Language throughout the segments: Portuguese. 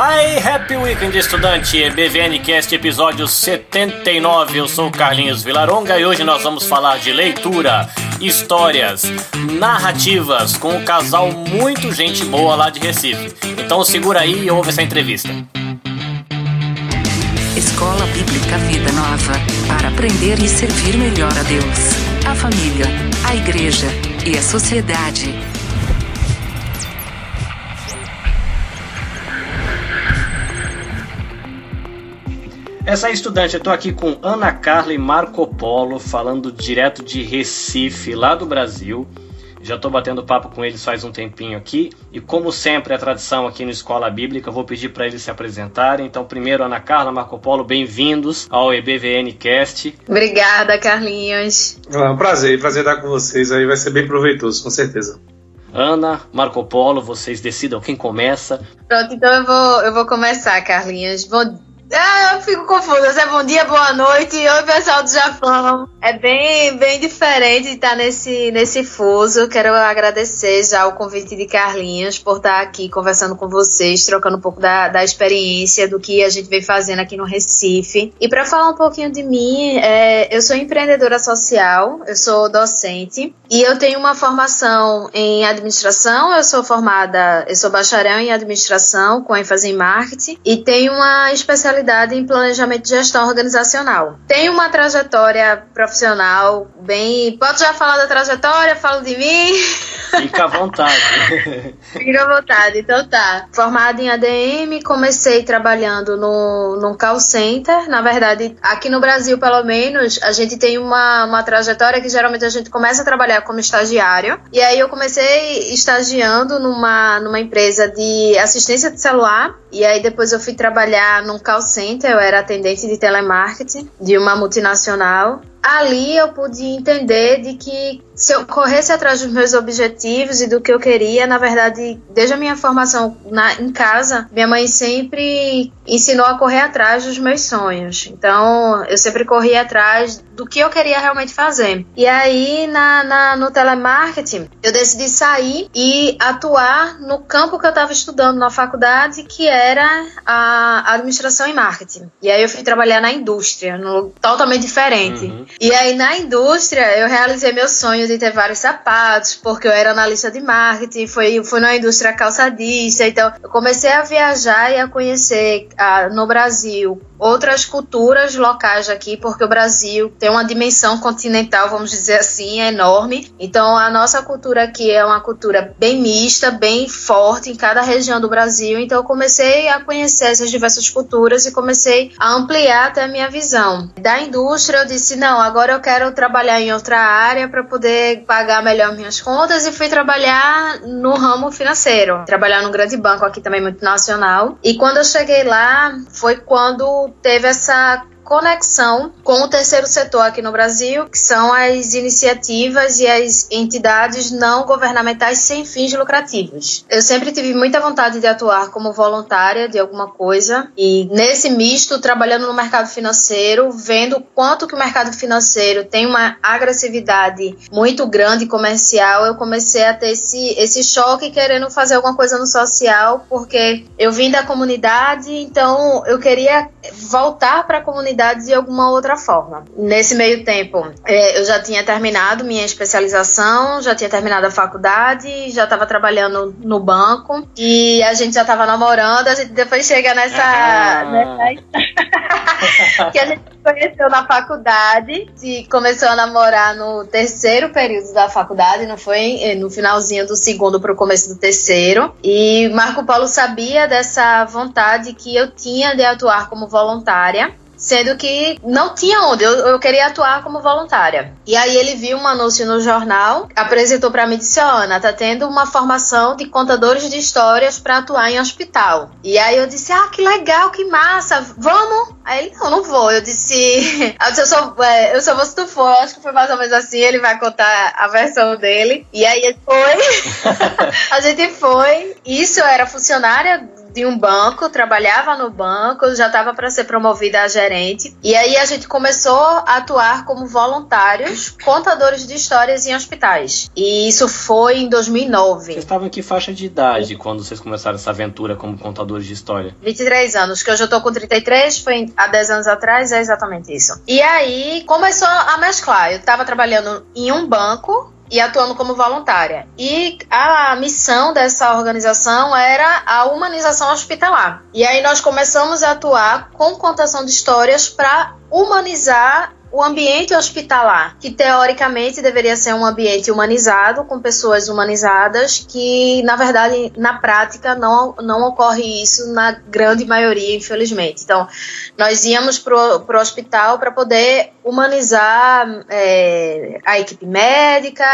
Ai, Happy Weekend, estudante! BVNcast episódio 79. Eu sou Carlinhos Vilaronga e hoje nós vamos falar de leitura, histórias, narrativas com um casal muito gente boa lá de Recife. Então segura aí e ouve essa entrevista. Escola Bíblica Vida Nova para aprender e servir melhor a Deus, a família, a igreja e a sociedade. Essa é estudante, eu tô aqui com Ana Carla e Marco Polo, falando direto de Recife, lá do Brasil. Já estou batendo papo com eles faz um tempinho aqui. E como sempre é tradição aqui no Escola Bíblica, eu vou pedir para eles se apresentarem. Então, primeiro, Ana Carla, Marco Polo, bem-vindos ao EBVN Cast. Obrigada, Carlinhos. É um prazer, prazer estar com vocês aí, vai ser bem proveitoso, com certeza. Ana, Marco Polo, vocês decidam quem começa. Pronto, então eu vou, eu vou começar, Carlinhos. Bom, ah, eu fico confusa. Se é bom dia, boa noite. Oi, pessoal do Japão. É bem, bem diferente estar nesse, nesse fuso. Quero agradecer já o convite de Carlinhos por estar aqui conversando com vocês, trocando um pouco da, da experiência, do que a gente vem fazendo aqui no Recife. E para falar um pouquinho de mim, é, eu sou empreendedora social, eu sou docente e eu tenho uma formação em administração. Eu sou formada, eu sou bacharel em administração com ênfase em marketing e tenho uma especialidade especialidade em planejamento de gestão organizacional. Tenho uma trajetória profissional bem. Pode já falar da trajetória? Falo de mim? Fica à vontade. Fica à vontade, então tá. Formada em ADM, comecei trabalhando no, num call center. Na verdade, aqui no Brasil, pelo menos, a gente tem uma, uma trajetória que geralmente a gente começa a trabalhar como estagiário. E aí eu comecei estagiando numa, numa empresa de assistência de celular. E aí depois eu fui trabalhar num call center, eu era atendente de telemarketing de uma multinacional. Ali eu pude entender de que se eu corresse atrás dos meus objetivos e do que eu queria, na verdade, desde a minha formação na, em casa, minha mãe sempre ensinou a correr atrás dos meus sonhos. Então, eu sempre corri atrás do que eu queria realmente fazer. E aí, na, na no telemarketing, eu decidi sair e atuar no campo que eu estava estudando na faculdade, que era a administração e marketing. E aí, eu fui trabalhar na indústria, no, totalmente diferente. Uhum. E aí, na indústria, eu realizei meu sonho de ter vários sapatos, porque eu era analista de marketing, foi, fui na indústria calçadista, então eu comecei a viajar e a conhecer ah, no Brasil outras culturas locais aqui, porque o Brasil tem uma dimensão continental, vamos dizer assim, enorme. Então a nossa cultura aqui é uma cultura bem mista, bem forte em cada região do Brasil. Então eu comecei a conhecer essas diversas culturas e comecei a ampliar até a minha visão. Da indústria eu disse, não, agora eu quero trabalhar em outra área para poder pagar melhor minhas contas e fui trabalhar no ramo financeiro, trabalhar num grande banco aqui também multinacional. E quando eu cheguei lá, foi quando teve essa conexão com o terceiro setor aqui no Brasil, que são as iniciativas e as entidades não governamentais sem fins lucrativos. Eu sempre tive muita vontade de atuar como voluntária de alguma coisa e nesse misto, trabalhando no mercado financeiro, vendo quanto que o mercado financeiro tem uma agressividade muito grande comercial, eu comecei a ter esse, esse choque querendo fazer alguma coisa no social, porque eu vim da comunidade, então eu queria voltar para a comunidade de alguma outra forma. Nesse meio tempo, é, eu já tinha terminado minha especialização, já tinha terminado a faculdade, já estava trabalhando no banco e a gente já estava namorando. A gente depois chega nessa. Ah. nessa... que a gente conheceu na faculdade e começou a namorar no terceiro período da faculdade, não foi é, no finalzinho do segundo para o começo do terceiro. E Marco Paulo sabia dessa vontade que eu tinha de atuar como voluntária sendo que não tinha onde, eu, eu, queria atuar como voluntária. E aí ele viu um anúncio no jornal, apresentou para mim e disse: oh, Ana, tá tendo uma formação de contadores de histórias para atuar em hospital. E aí eu disse: Ah, que legal, que massa, vamos? Aí ele: Não, não vou. Eu disse: Eu, disse, eu, só, é, eu só vou se tu for. Acho que foi mais ou menos assim. Ele vai contar a versão dele. E aí ele foi. a gente foi. Isso, eu era funcionária de um banco, trabalhava no banco, já estava para ser promovida a gerente. E aí a gente começou a atuar como voluntários, contadores de histórias em hospitais. E isso foi em 2009. Vocês estavam em que faixa de idade quando vocês começaram essa aventura como contadores de história? 23 anos, que hoje eu tô com 33, foi há 10 anos atrás, é exatamente isso. E aí começou a mesclar. Eu estava trabalhando em um banco e atuando como voluntária. E a missão dessa organização era a humanização hospitalar. E aí nós começamos a atuar com contação de histórias para humanizar o ambiente hospitalar, que teoricamente deveria ser um ambiente humanizado, com pessoas humanizadas, que na verdade, na prática, não, não ocorre isso na grande maioria, infelizmente. Então, nós íamos para o hospital para poder humanizar é, a equipe médica,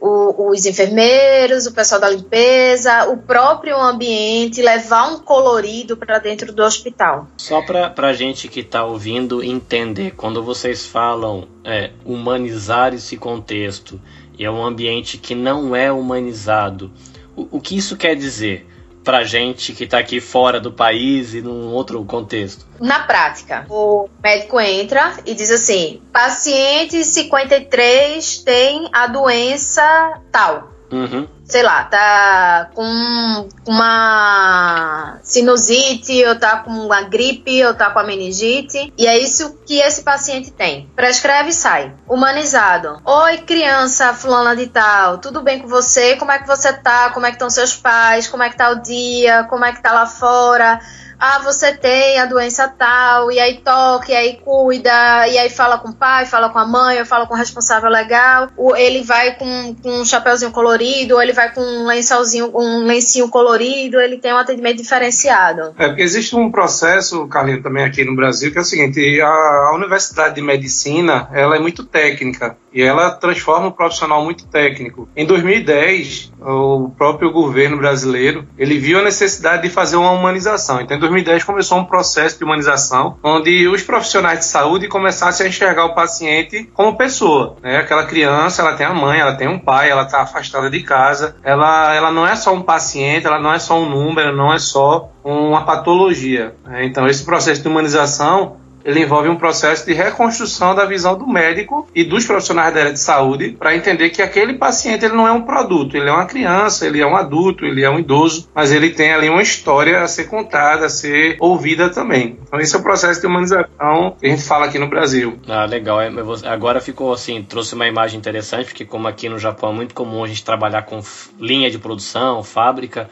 o, os enfermeiros, o pessoal da limpeza, o próprio ambiente, levar um colorido para dentro do hospital. Só para a gente que está ouvindo entender, quando vocês falam é, humanizar esse contexto e é um ambiente que não é humanizado, o, o que isso quer dizer? Para gente que está aqui fora do país e num outro contexto? Na prática, o médico entra e diz assim: paciente 53 tem a doença tal. Uhum sei lá, tá com uma sinusite, ou tá com uma gripe, ou tá com a meningite, e é isso que esse paciente tem. Prescreve e sai. Humanizado. Oi, criança fulana de tal, tudo bem com você? Como é que você tá? Como é que estão seus pais? Como é que tá o dia? Como é que tá lá fora? Ah, você tem a doença tal, e aí toca, e aí cuida, e aí fala com o pai, fala com a mãe, fala com o responsável legal, ou ele vai com, com um chapéuzinho colorido, ou ele vai com um lençolzinho, um lencinho colorido, ele tem um atendimento diferenciado. É, porque existe um processo, Carlinhos, também aqui no Brasil, que é o seguinte, a, a Universidade de Medicina, ela é muito técnica, e ela transforma um profissional muito técnico. Em 2010, o próprio governo brasileiro, ele viu a necessidade de fazer uma humanização. Então, em 2010 começou um processo de humanização, onde os profissionais de saúde começassem a enxergar o paciente como pessoa. Né? Aquela criança, ela tem a mãe, ela tem um pai, ela está afastada de casa, ela, ela não é só um paciente, ela não é só um número, não é só uma patologia. Né? Então, esse processo de humanização ele envolve um processo de reconstrução da visão do médico e dos profissionais da área de saúde para entender que aquele paciente ele não é um produto, ele é uma criança, ele é um adulto, ele é um idoso, mas ele tem ali uma história a ser contada, a ser ouvida também. Então esse é o processo de humanização que a gente fala aqui no Brasil. Ah, legal. É, agora ficou assim, trouxe uma imagem interessante, porque como aqui no Japão é muito comum a gente trabalhar com linha de produção, fábrica,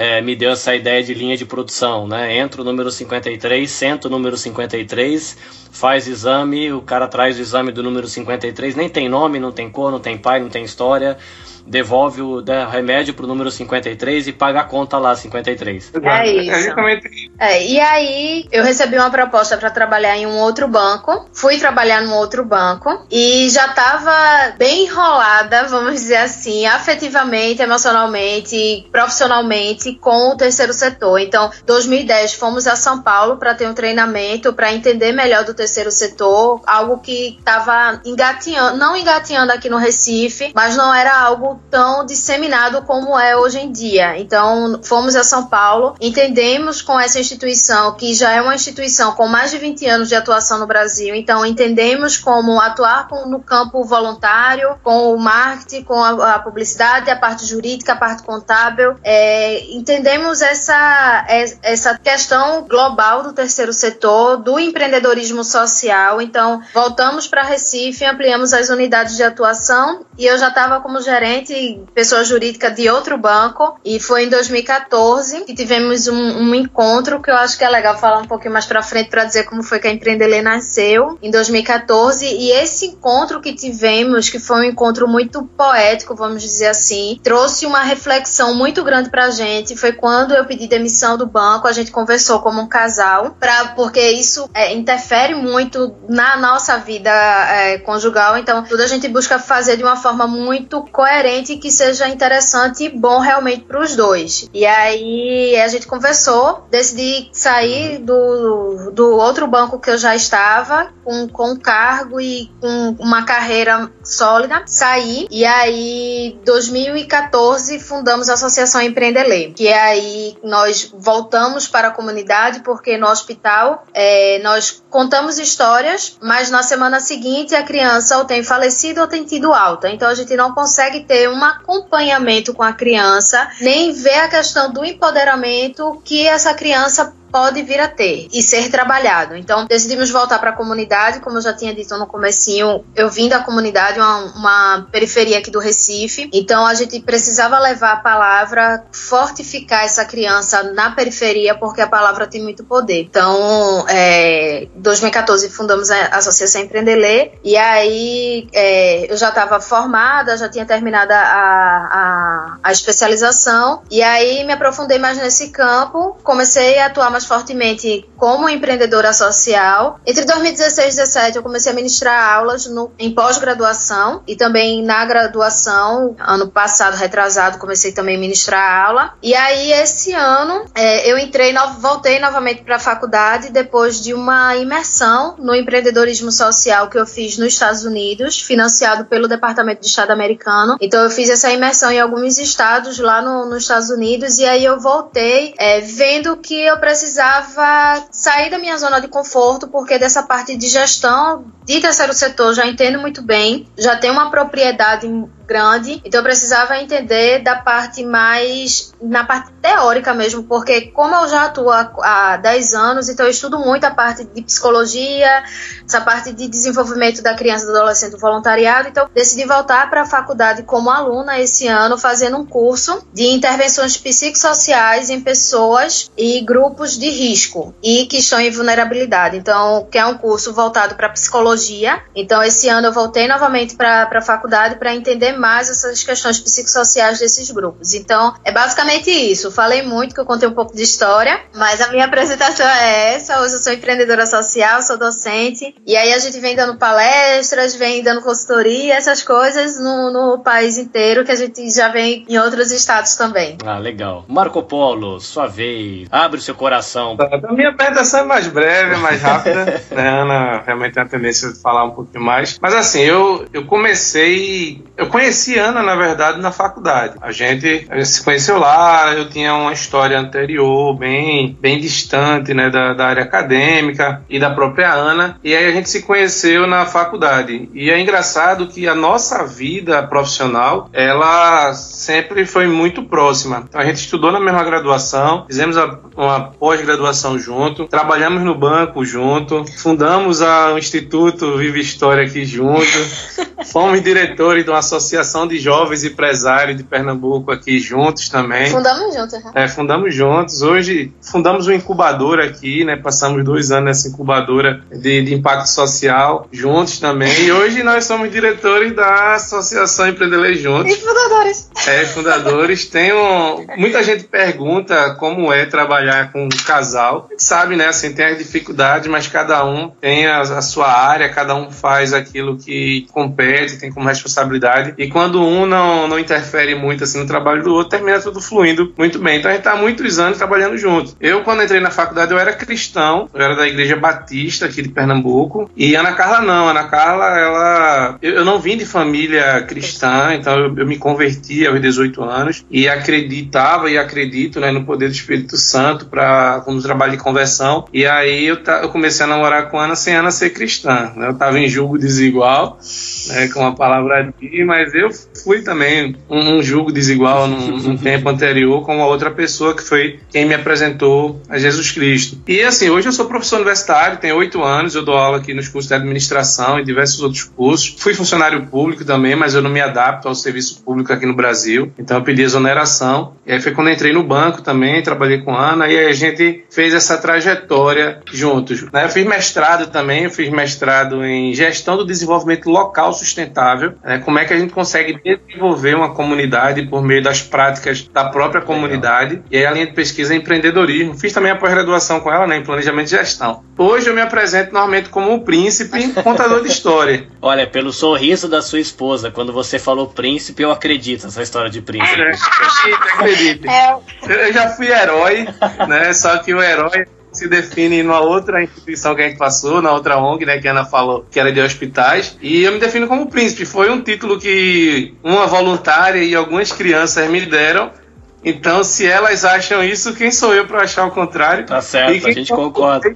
é, me deu essa ideia de linha de produção, né? Entra o número 53, senta o número 53, faz exame, o cara traz o exame do número 53, nem tem nome, não tem cor, não tem pai, não tem história devolve o né, remédio pro número 53 e paga a conta lá, 53. É isso. É, e aí eu recebi uma proposta para trabalhar em um outro banco, fui trabalhar num outro banco e já tava bem enrolada, vamos dizer assim, afetivamente, emocionalmente, profissionalmente com o terceiro setor. Então, 2010 fomos a São Paulo para ter um treinamento para entender melhor do terceiro setor, algo que estava engatinhando, não engatinhando aqui no Recife, mas não era algo tão disseminado como é hoje em dia. Então, fomos a São Paulo, entendemos com essa instituição, que já é uma instituição com mais de 20 anos de atuação no Brasil, então entendemos como atuar com, no campo voluntário, com o marketing, com a, a, publicidade, a parte jurídica, a parte contábil. É, entendemos essa, essa questão global do terceiro setor, do empreendedorismo social. Então, voltamos para Recife, ampliamos as unidades de atuação e eu já estava como gerente pessoa jurídica de outro banco, e foi em 2014 que tivemos um, um encontro que eu acho que é legal falar um pouquinho mais para frente para dizer como foi que a Empreendele nasceu, em 2014, e esse encontro que tivemos, que foi um encontro muito poético, vamos dizer assim, trouxe uma reflexão muito grande para a gente, foi quando eu pedi demissão do banco, a gente conversou como um casal, pra, porque isso é, interfere muito na nossa vida é, conjugal, então tudo a gente busca fazer de uma forma muito coerente que seja interessante e bom realmente para os dois. E aí a gente conversou, decidi sair do, do outro banco que eu já estava, com, com cargo e com uma carreira sólida, saí. E aí, 2014, fundamos a Associação Empreendele. Empreender, que é aí nós voltamos para a comunidade, porque no hospital é, nós contamos histórias, mas na semana seguinte a criança ou tem falecido ou tem tido alta. Então a gente não consegue ter um acompanhamento com a criança, nem ver a questão do empoderamento que essa criança pode vir a ter e ser trabalhado. Então, decidimos voltar para a comunidade, como eu já tinha dito no comecinho, eu vim da comunidade, uma, uma, periferia aqui do Recife, então a gente precisava levar a palavra, fortificar essa criança na periferia, porque a palavra tem muito poder. Então, é, em 2014 fundamos a Associação Empreender e aí é, eu já estava formada, já tinha terminado a, a, a especialização, e aí me aprofundei mais nesse campo, comecei a atuar mais mais fortemente como empreendedora social. Entre 2016 e 2017, eu comecei a ministrar aulas no, em pós-graduação e também na graduação. Ano passado, retrasado, comecei também a ministrar aula. E aí, esse ano, é, eu entrei, no, voltei novamente para a faculdade depois de uma imersão no empreendedorismo social que eu fiz nos Estados Unidos, financiado pelo Departamento de Estado americano. Então, eu fiz essa imersão em alguns estados lá no, nos Estados Unidos e aí eu voltei é, vendo que eu precisava precisava sair da minha zona de conforto, porque dessa parte de gestão de terceiro setor já entendo muito bem, já tenho uma propriedade grande, então eu precisava entender da parte mais, na parte teórica mesmo, porque como eu já atuo há, há 10 anos, então eu estudo muito a parte de psicologia, essa parte de desenvolvimento da criança e do adolescente do voluntariado, então decidi voltar para a faculdade como aluna esse ano, fazendo um curso de intervenções psicossociais em pessoas e grupos de risco e que estão em vulnerabilidade. Então, que é um curso voltado para psicologia. Então, esse ano eu voltei novamente para a faculdade para entender mais essas questões psicossociais desses grupos. Então, é basicamente isso. Falei muito, que eu contei um pouco de história, mas a minha apresentação é essa. Hoje eu sou empreendedora social, sou docente, e aí a gente vem dando palestras, vem dando consultoria, essas coisas no, no país inteiro, que a gente já vem em outros estados também. Ah, legal. Marco Polo, sua vez. Abre o seu coração. A minha apresentação é mais breve, mais rápida. né, Ana realmente tem a tendência de falar um pouquinho mais. Mas assim, eu, eu comecei. Eu conheci conheci Ana, na verdade, na faculdade. A gente, a gente se conheceu lá, eu tinha uma história anterior, bem, bem distante, né, da, da área acadêmica e da própria Ana. E aí a gente se conheceu na faculdade. E é engraçado que a nossa vida profissional, ela sempre foi muito próxima. Então a gente estudou na mesma graduação, fizemos a, uma pós-graduação junto, trabalhamos no banco junto, fundamos a, o Instituto Vive História aqui junto, fomos diretores de uma associação Associação de Jovens Empresários de Pernambuco aqui juntos também. Fundamos juntos, né? É, fundamos juntos. Hoje fundamos uma incubadora aqui, né? Passamos dois anos nessa incubadora de, de impacto social juntos também. E hoje nós somos diretores da Associação Empreender Juntos. E fundadores. É, fundadores. Tem um, muita gente pergunta como é trabalhar com um casal. A gente sabe, né? Assim, tem as dificuldades, mas cada um tem a, a sua área, cada um faz aquilo que compete, tem como responsabilidade. E quando um não, não interfere muito assim no trabalho do outro, termina tudo fluindo muito bem. Então a gente está há muitos anos trabalhando junto. Eu, quando entrei na faculdade, eu era cristão, eu era da Igreja Batista aqui de Pernambuco. E Ana Carla não. Ana Carla, ela. Eu, eu não vim de família cristã, então eu, eu, me converti aos 18 anos e acreditava e acredito né, no poder do Espírito Santo para no trabalho de conversão. E aí eu, eu comecei a namorar com Ana sem Ana ser cristã. Né? Eu estava em julgo desigual, né, com a palavra de, mas eu fui também um, um julgo desigual num, num tempo anterior com uma outra pessoa que foi quem me apresentou a Jesus Cristo. E assim, hoje eu sou professor universitário, tenho oito anos, eu dou aula aqui nos cursos de administração e diversos outros cursos. Fui funcionário público também, mas eu não me adapto ao serviço público aqui no Brasil, então eu pedi exoneração. E aí foi quando entrei no banco também, trabalhei com a Ana e a gente fez essa trajetória juntos. Né? Eu fiz mestrado também, eu fiz mestrado em gestão do desenvolvimento local sustentável, né? como é que a gente consegue desenvolver uma comunidade por meio das práticas da própria comunidade. Legal. E aí a linha de pesquisa é empreendedorismo. Fiz também a pós-graduação com ela né, em planejamento de gestão. Hoje eu me apresento normalmente como o príncipe contador de história. Olha, pelo sorriso da sua esposa, quando você falou príncipe, eu acredito nessa história de príncipe. É, acredito, acredito. É. Eu já fui herói, né? Só que o herói se define numa outra instituição que a gente passou, na outra ONG, né, que a Ana falou, que era de hospitais, e eu me defino como príncipe. Foi um título que uma voluntária e algumas crianças me deram Então, se elas acham isso, quem sou eu para achar o contrário? Tá certo, a gente concorda.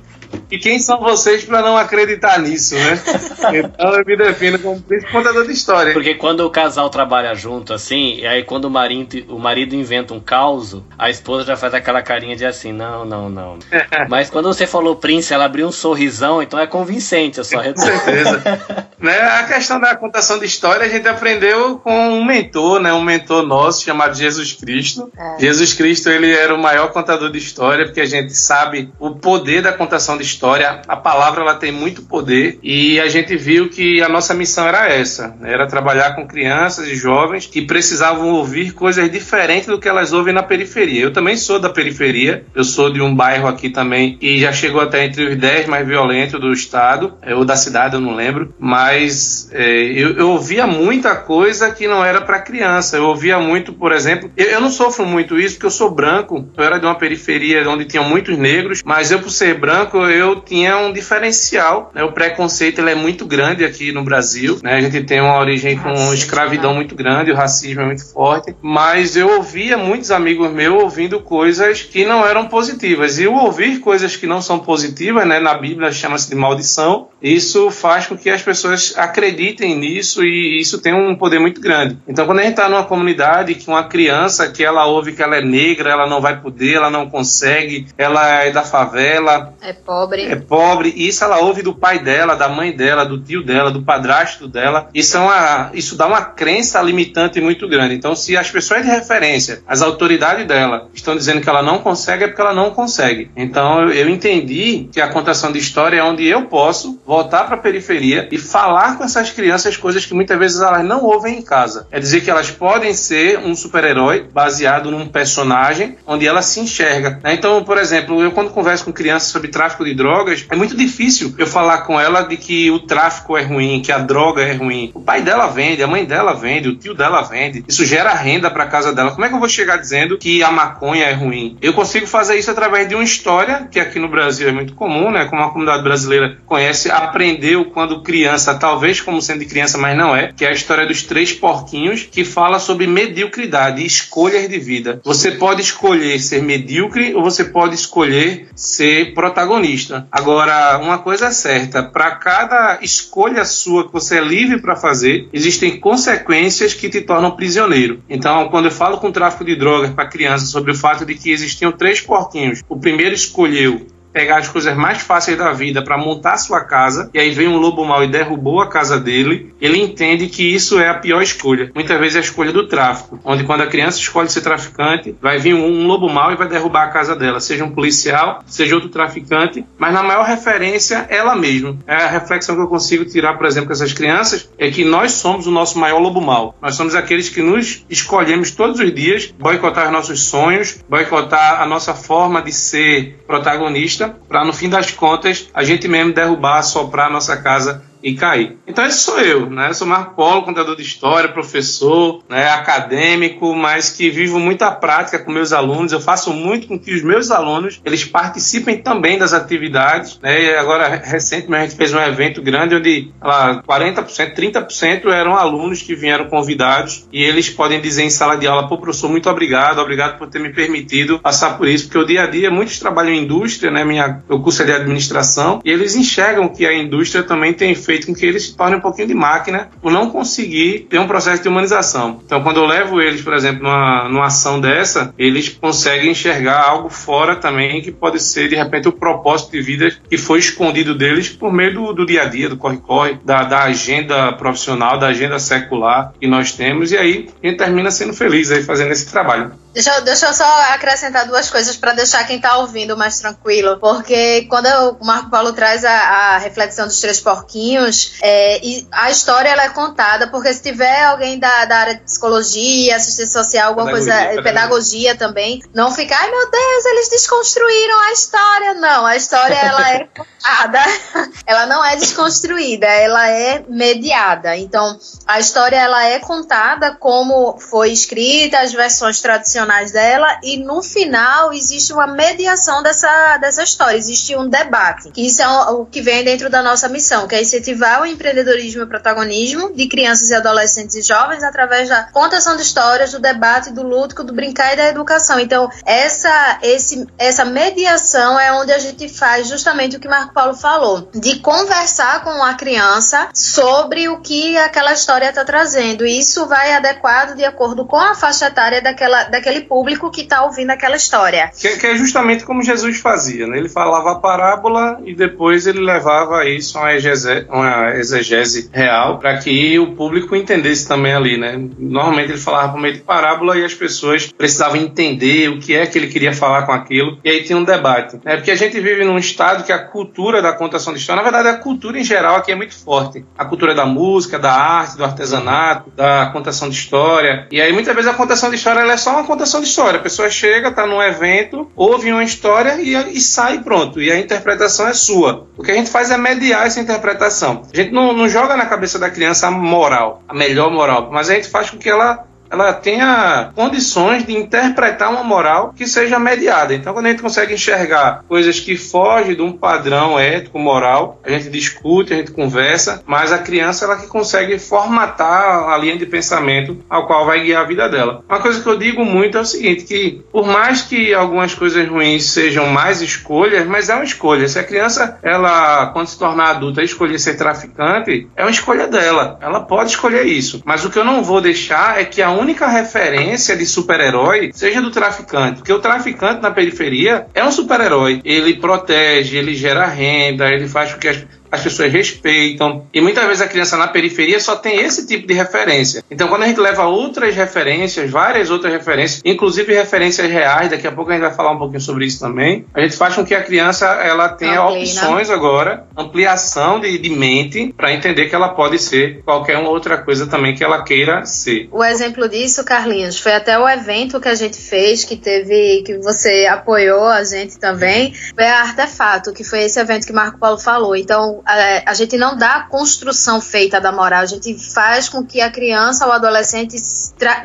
E quem são vocês para não acreditar nisso, né? então eu me defino como príncipe contador de história. Porque quando o casal trabalha junto, assim, e aí quando o marido, o marido inventa um caos, a esposa já faz aquela carinha de assim, não, não, não. Mas quando você falou príncipe, ela abriu um sorrisão, então é convincente a sua Com certeza. né, a questão da contação de história a gente aprendeu com um mentor, né? Um mentor nosso chamado Jesus Cristo. É. Jesus Cristo, ele era o maior contador de história, porque a gente sabe o poder da contação de de história, a palavra ela tem muito poder e a gente viu que a nossa missão era essa, né? era trabalhar com crianças e jovens que precisavam ouvir coisas diferentes do que elas ouvem na periferia. Eu também sou da periferia, eu sou de um bairro aqui também e já chegou até entre os 10 mais violentos do estado, é, ou da cidade, eu não lembro, mas é, eu, eu, ouvia muita coisa que não era para criança. Eu ouvia muito, por exemplo, eu, eu não sofro muito isso porque eu sou branco, eu era de uma periferia onde tinham muitos negros, mas eu por ser branco eu tinha um diferencial. Né? O preconceito ele é muito grande aqui no Brasil. Né? A gente tem uma origem com Racismo, escravidão né? muito grande, o racismo é muito forte. Mas eu ouvia muitos amigos meus ouvindo coisas que não eram positivas. E o ouvir coisas que não são positivas, né? na Bíblia chama-se de maldição, isso faz com que as pessoas acreditem nisso e isso tem um poder muito grande. Então, quando a gente está numa comunidade que uma criança que ela ouve que ela é negra, ela não vai poder, ela não consegue, ela é da favela, é pobre. É pobre. E isso ela ouve do pai dela, da mãe dela, do tio dela, do padrasto dela. Isso, é uma, isso dá uma crença limitante muito grande. Então, se as pessoas de referência, as autoridades dela, estão dizendo que ela não consegue, é porque ela não consegue. Então, eu, eu entendi que a contação de história é onde eu posso voltar para a periferia e falar com essas crianças coisas que muitas vezes elas não ouvem em casa. É dizer que elas podem ser um super-herói baseado num personagem onde ela se enxerga. Né? Então, por exemplo, eu quando converso com crianças sobre tráfico de drogas, é muito difícil eu falar com ela de que o tráfico é ruim, que a droga é ruim. O pai dela vende, a mãe dela vende, o tio dela vende. Isso gera renda para casa dela. Como é que eu vou chegar dizendo que a maconha é ruim? Eu consigo fazer isso através de uma história que aqui no Brasil é muito comum, né? Como a comunidade brasileira conhece, aprendeu quando criança, talvez como sendo criança, mas não é, que é a história dos três porquinhos, que fala sobre mediocridade e escolhas de vida. Você pode escolher ser medíocre ou você pode escolher ser protagonista. Agora, uma coisa é certa: para cada escolha sua que você é livre para fazer, existem consequências que te tornam prisioneiro. Então, quando eu falo com tráfico de drogas para crianças sobre o fato de que existiam três porquinhos, o primeiro escolheu pegar as coisas mais fáceis da vida para montar sua casa, e aí vem um lobo mau e derrubou a casa dele, ele entende que isso é a pior escolha. Muitas vezes é a escolha do tráfico, onde quando a criança escolhe ser traficante, vai vir um, um lobo mau e vai derrubar a casa dela, seja um policial, seja outro traficante, mas na maior referência ela mesma. É a reflexão que eu consigo tirar, por exemplo, com essas crianças, é que nós somos o nosso maior lobo mau. Nós somos aqueles que nos escolhemos todos os dias, boicotar os nossos sonhos, boicotar a nossa forma de ser protagonista para no fim das contas a gente mesmo derrubar, soprar a nossa casa e cair. Então esse sou eu, né? Eu sou Marco Polo, contador de história, professor, né, acadêmico, mas que vivo muita prática com meus alunos. Eu faço muito com que os meus alunos eles participem também das atividades. Né? E agora recentemente a gente fez um evento grande onde lá, 40%, 30% eram alunos que vieram convidados e eles podem dizer em sala de aula, pô, professor, muito obrigado, obrigado por ter me permitido passar por isso, porque o dia a dia muitos trabalham em indústria, né? Minha, eu curso é de administração e eles enxergam que a indústria também tem feito feito com que eles se tornem um pouquinho de máquina por não conseguir ter um processo de humanização. Então, quando eu levo eles, por exemplo, numa, numa ação dessa, eles conseguem enxergar algo fora também que pode ser, de repente, o propósito de vida que foi escondido deles por meio do, do dia a dia, do corre-corre, da, da agenda profissional, da agenda secular que nós temos, e aí a gente termina sendo feliz aí fazendo esse trabalho. Deixa, deixa eu só acrescentar duas coisas para deixar quem está ouvindo mais tranquilo, porque quando o Marco Paulo traz a, a reflexão dos três porquinhos, é, a história ela é contada, porque se tiver alguém da, da área de psicologia, assistência social, alguma pedagogia, coisa, pedagogia. pedagogia também, não ficar, ai meu Deus, eles desconstruíram a história. Não, a história ela é contada, ela não é desconstruída, ela é mediada. Então, a história ela é contada como foi escrita, as versões tradicionais regionais dela e no final existe uma mediação dessa, dessa história, existe um debate, que isso é o, o que vem dentro da nossa missão, que é incentivar o empreendedorismo e o protagonismo de crianças e adolescentes e jovens através da contação de histórias, do debate, do lúdico, do brincar e da educação. Então, essa, esse, essa mediação é onde a gente faz justamente o que Marco Paulo falou, de conversar com a criança sobre o que aquela história está trazendo. E isso vai adequado de acordo com a faixa etária daquela, daquele público que está ouvindo aquela história. Que, que, é justamente como Jesus fazia, né? Ele falava a parábola e depois ele levava isso a uma exegese, uma exegese real para que o público entendesse também ali, né? Normalmente ele falava por meio de parábola e as pessoas precisavam entender o que é que ele queria falar com aquilo e aí tinha um debate, né? Porque a gente vive num estado que a cultura da contação de história, na verdade a cultura em geral aqui é muito forte. A cultura da música, da arte, do artesanato, da contação de história. E aí muitas vezes a contação de história é só uma contação de história. A pessoa chega, está num evento, ouve uma história e, e sai pronto. E a interpretação é sua. O que a gente faz é mediar essa interpretação. A gente não, não joga na cabeça da criança a moral, a melhor moral, mas a gente faz com que ela ela tenha condições de interpretar uma moral que seja mediada. Então, quando a gente consegue enxergar coisas que fogem de um padrão ético, moral, a gente discute, a gente conversa, mas a criança ela que consegue formatar a linha de pensamento ao qual vai guiar a vida dela. Uma coisa que eu digo muito é o seguinte, que por mais que algumas coisas ruins sejam mais escolhas, mas é uma escolha. Se a criança, ela, quando se tornar adulta, escolher ser traficante, é uma escolha dela. Ela pode escolher isso. Mas o que eu não vou deixar é que a única referência de super-herói seja do traficante. Porque o traficante na periferia é um super-herói. Ele protege, ele gera renda, ele faz com que as as pessoas respeitam. E muitas vezes a criança na periferia só tem esse tipo de referência. Então, quando a gente leva outras referências, várias outras referências, inclusive referências reais, daqui a pouco a gente vai falar um pouquinho sobre isso também, a gente faz com que a criança ela tenha Amplia, opções agora, ampliação de, de mente, para entender que ela pode ser qualquer outra coisa também que ela queira ser. O exemplo disso, Carlinhos, foi até o evento que a gente fez, que teve, que você apoiou a gente também, foi a Artefato, que foi esse evento que Marco Paulo falou. Então, a, a, gente não dá a construção feita da moral, a gente faz com que a criança ou adolescente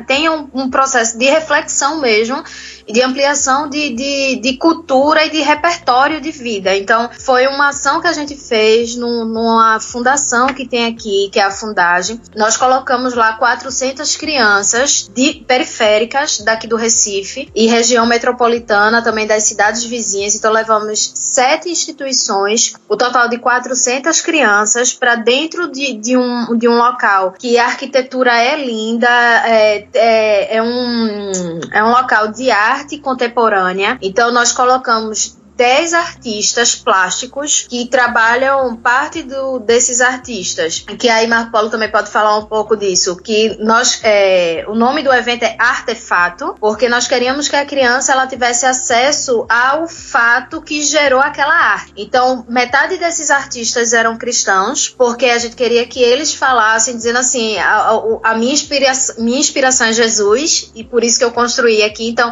tenha um processo de reflexão mesmo de ampliação de, de, de, cultura e de repertório de vida. Então, foi uma ação que a gente fez num, numa fundação que tem aqui, que é a Fundagem. Nós colocamos lá 400 crianças de periféricas daqui do Recife e região metropolitana, também das cidades vizinhas. Então, levamos sete instituições, o total de 400 crianças, para dentro de, de, um, de um local que a arquitetura é linda, é, é, é um, é um local de arte arte contemporânea. Então, nós colocamos 10 artistas plásticos que trabalham parte do, desses artistas. Que aí Marco Paulo também pode falar um pouco disso. Que nós, é, o nome do evento é Artefato, porque nós queríamos que a criança ela tivesse acesso ao fato que gerou aquela arte. Então, metade desses artistas eram cristãos, porque a gente queria que eles falassem, dizendo assim: a, a, a minha, inspiração, minha inspiração é Jesus, e por isso que eu construí aqui. Então,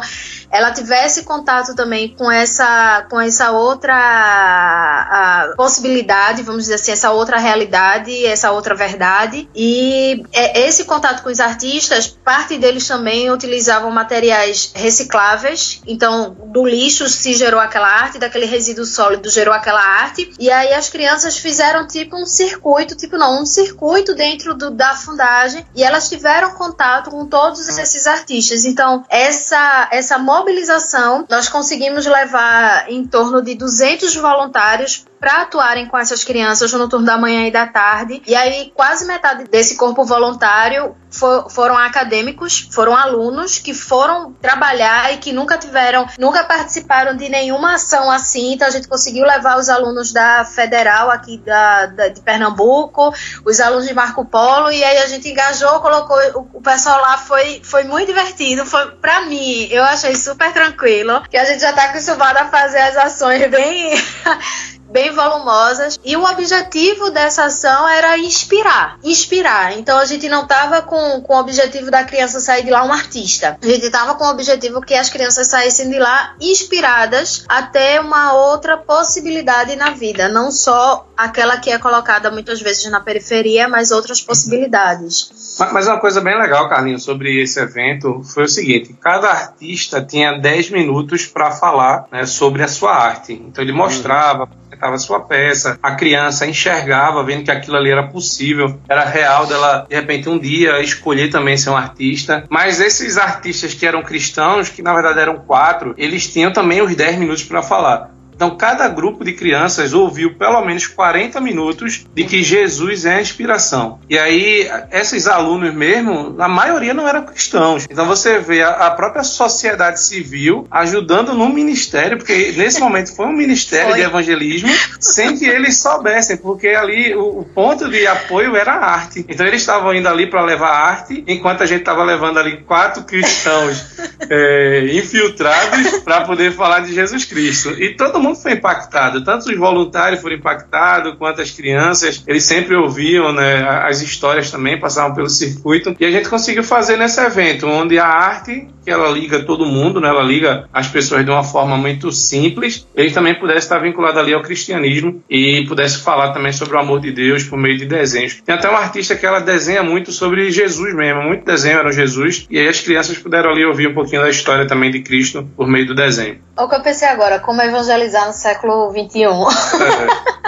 ela tivesse contato também com essa, com essa outra possibilidade, vamos dizer assim, essa outra realidade, essa outra verdade. E é, esse contato com os artistas, parte deles também utilizavam materiais recicláveis. Então, do lixo se gerou aquela arte, daquele resíduo sólido gerou aquela arte. E aí as crianças fizeram tipo um circuito, tipo não, um circuito dentro do, da fundagem. E elas tiveram contato com todos esses artistas. Então, essa, essa mobilização, nós conseguimos levar em torno de 200 voluntários para atuarem com essas crianças no turno da manhã e da tarde. E aí, quase metade desse corpo voluntário for, foram acadêmicos, foram alunos que foram trabalhar e que nunca tiveram, nunca participaram de nenhuma ação assim. Então, a gente conseguiu levar os alunos da Federal aqui da, da de Pernambuco, os alunos de Marco Polo, e aí a gente engajou, colocou o, o pessoal lá. Foi, foi muito divertido. Foi para mim, eu achei super tranquilo, que a gente já está acostumado a fazer as ações bem bem volumosas. E o objetivo dessa ação era inspirar. Inspirar. Então a gente não estava com, com o objetivo da criança sair de lá um artista. A gente estava com o objetivo que as crianças saíssem de lá inspiradas a ter uma outra possibilidade na vida. Não só aquela que é colocada muitas vezes na periferia, mas outras possibilidades. Mas uma coisa bem legal, Carlinhos, sobre esse evento foi o seguinte: cada artista tinha 10 minutos para falar né, sobre a sua arte. Então ele mostrava, apresentava a sua peça, a criança enxergava, vendo que aquilo ali era possível, era real dela, de repente, um dia escolher também ser um artista. Mas esses artistas que eram cristãos, que na verdade eram quatro, eles tinham também os 10 minutos para falar. Então, cada grupo de crianças ouviu pelo menos 40 minutos de que Jesus é a inspiração. E aí, esses alunos mesmo, a maioria não eram cristãos. Então, você vê a, própria sociedade civil ajudando no ministério, porque nesse momento foi um ministério foi. de evangelismo, sem que eles soubessem, porque ali o, o ponto de apoio era a arte. Então, eles estavam indo ali para levar arte, enquanto a gente estava levando ali quatro cristãos é, infiltrados para poder falar de Jesus Cristo. E todo mundo mundo foi impactado, tanto os voluntários foram impactados, quanto as crianças, eles sempre ouviam né, as histórias também, passavam pelo circuito, e a gente conseguiu fazer nesse evento, onde a arte, que ela liga todo mundo, né, ela liga as pessoas de uma forma muito simples, ele também pudesse estar vinculado ali ao cristianismo e pudesse falar também sobre o amor de Deus por meio de desenhos. Tem até uma artista que ela desenha muito sobre Jesus mesmo, muito desenho era Jesus, e aí as crianças puderam ali ouvir um pouquinho da história também de Cristo por meio do desenho. O que eu pensei agora, como evangelizar evangelizar no século XXI. É.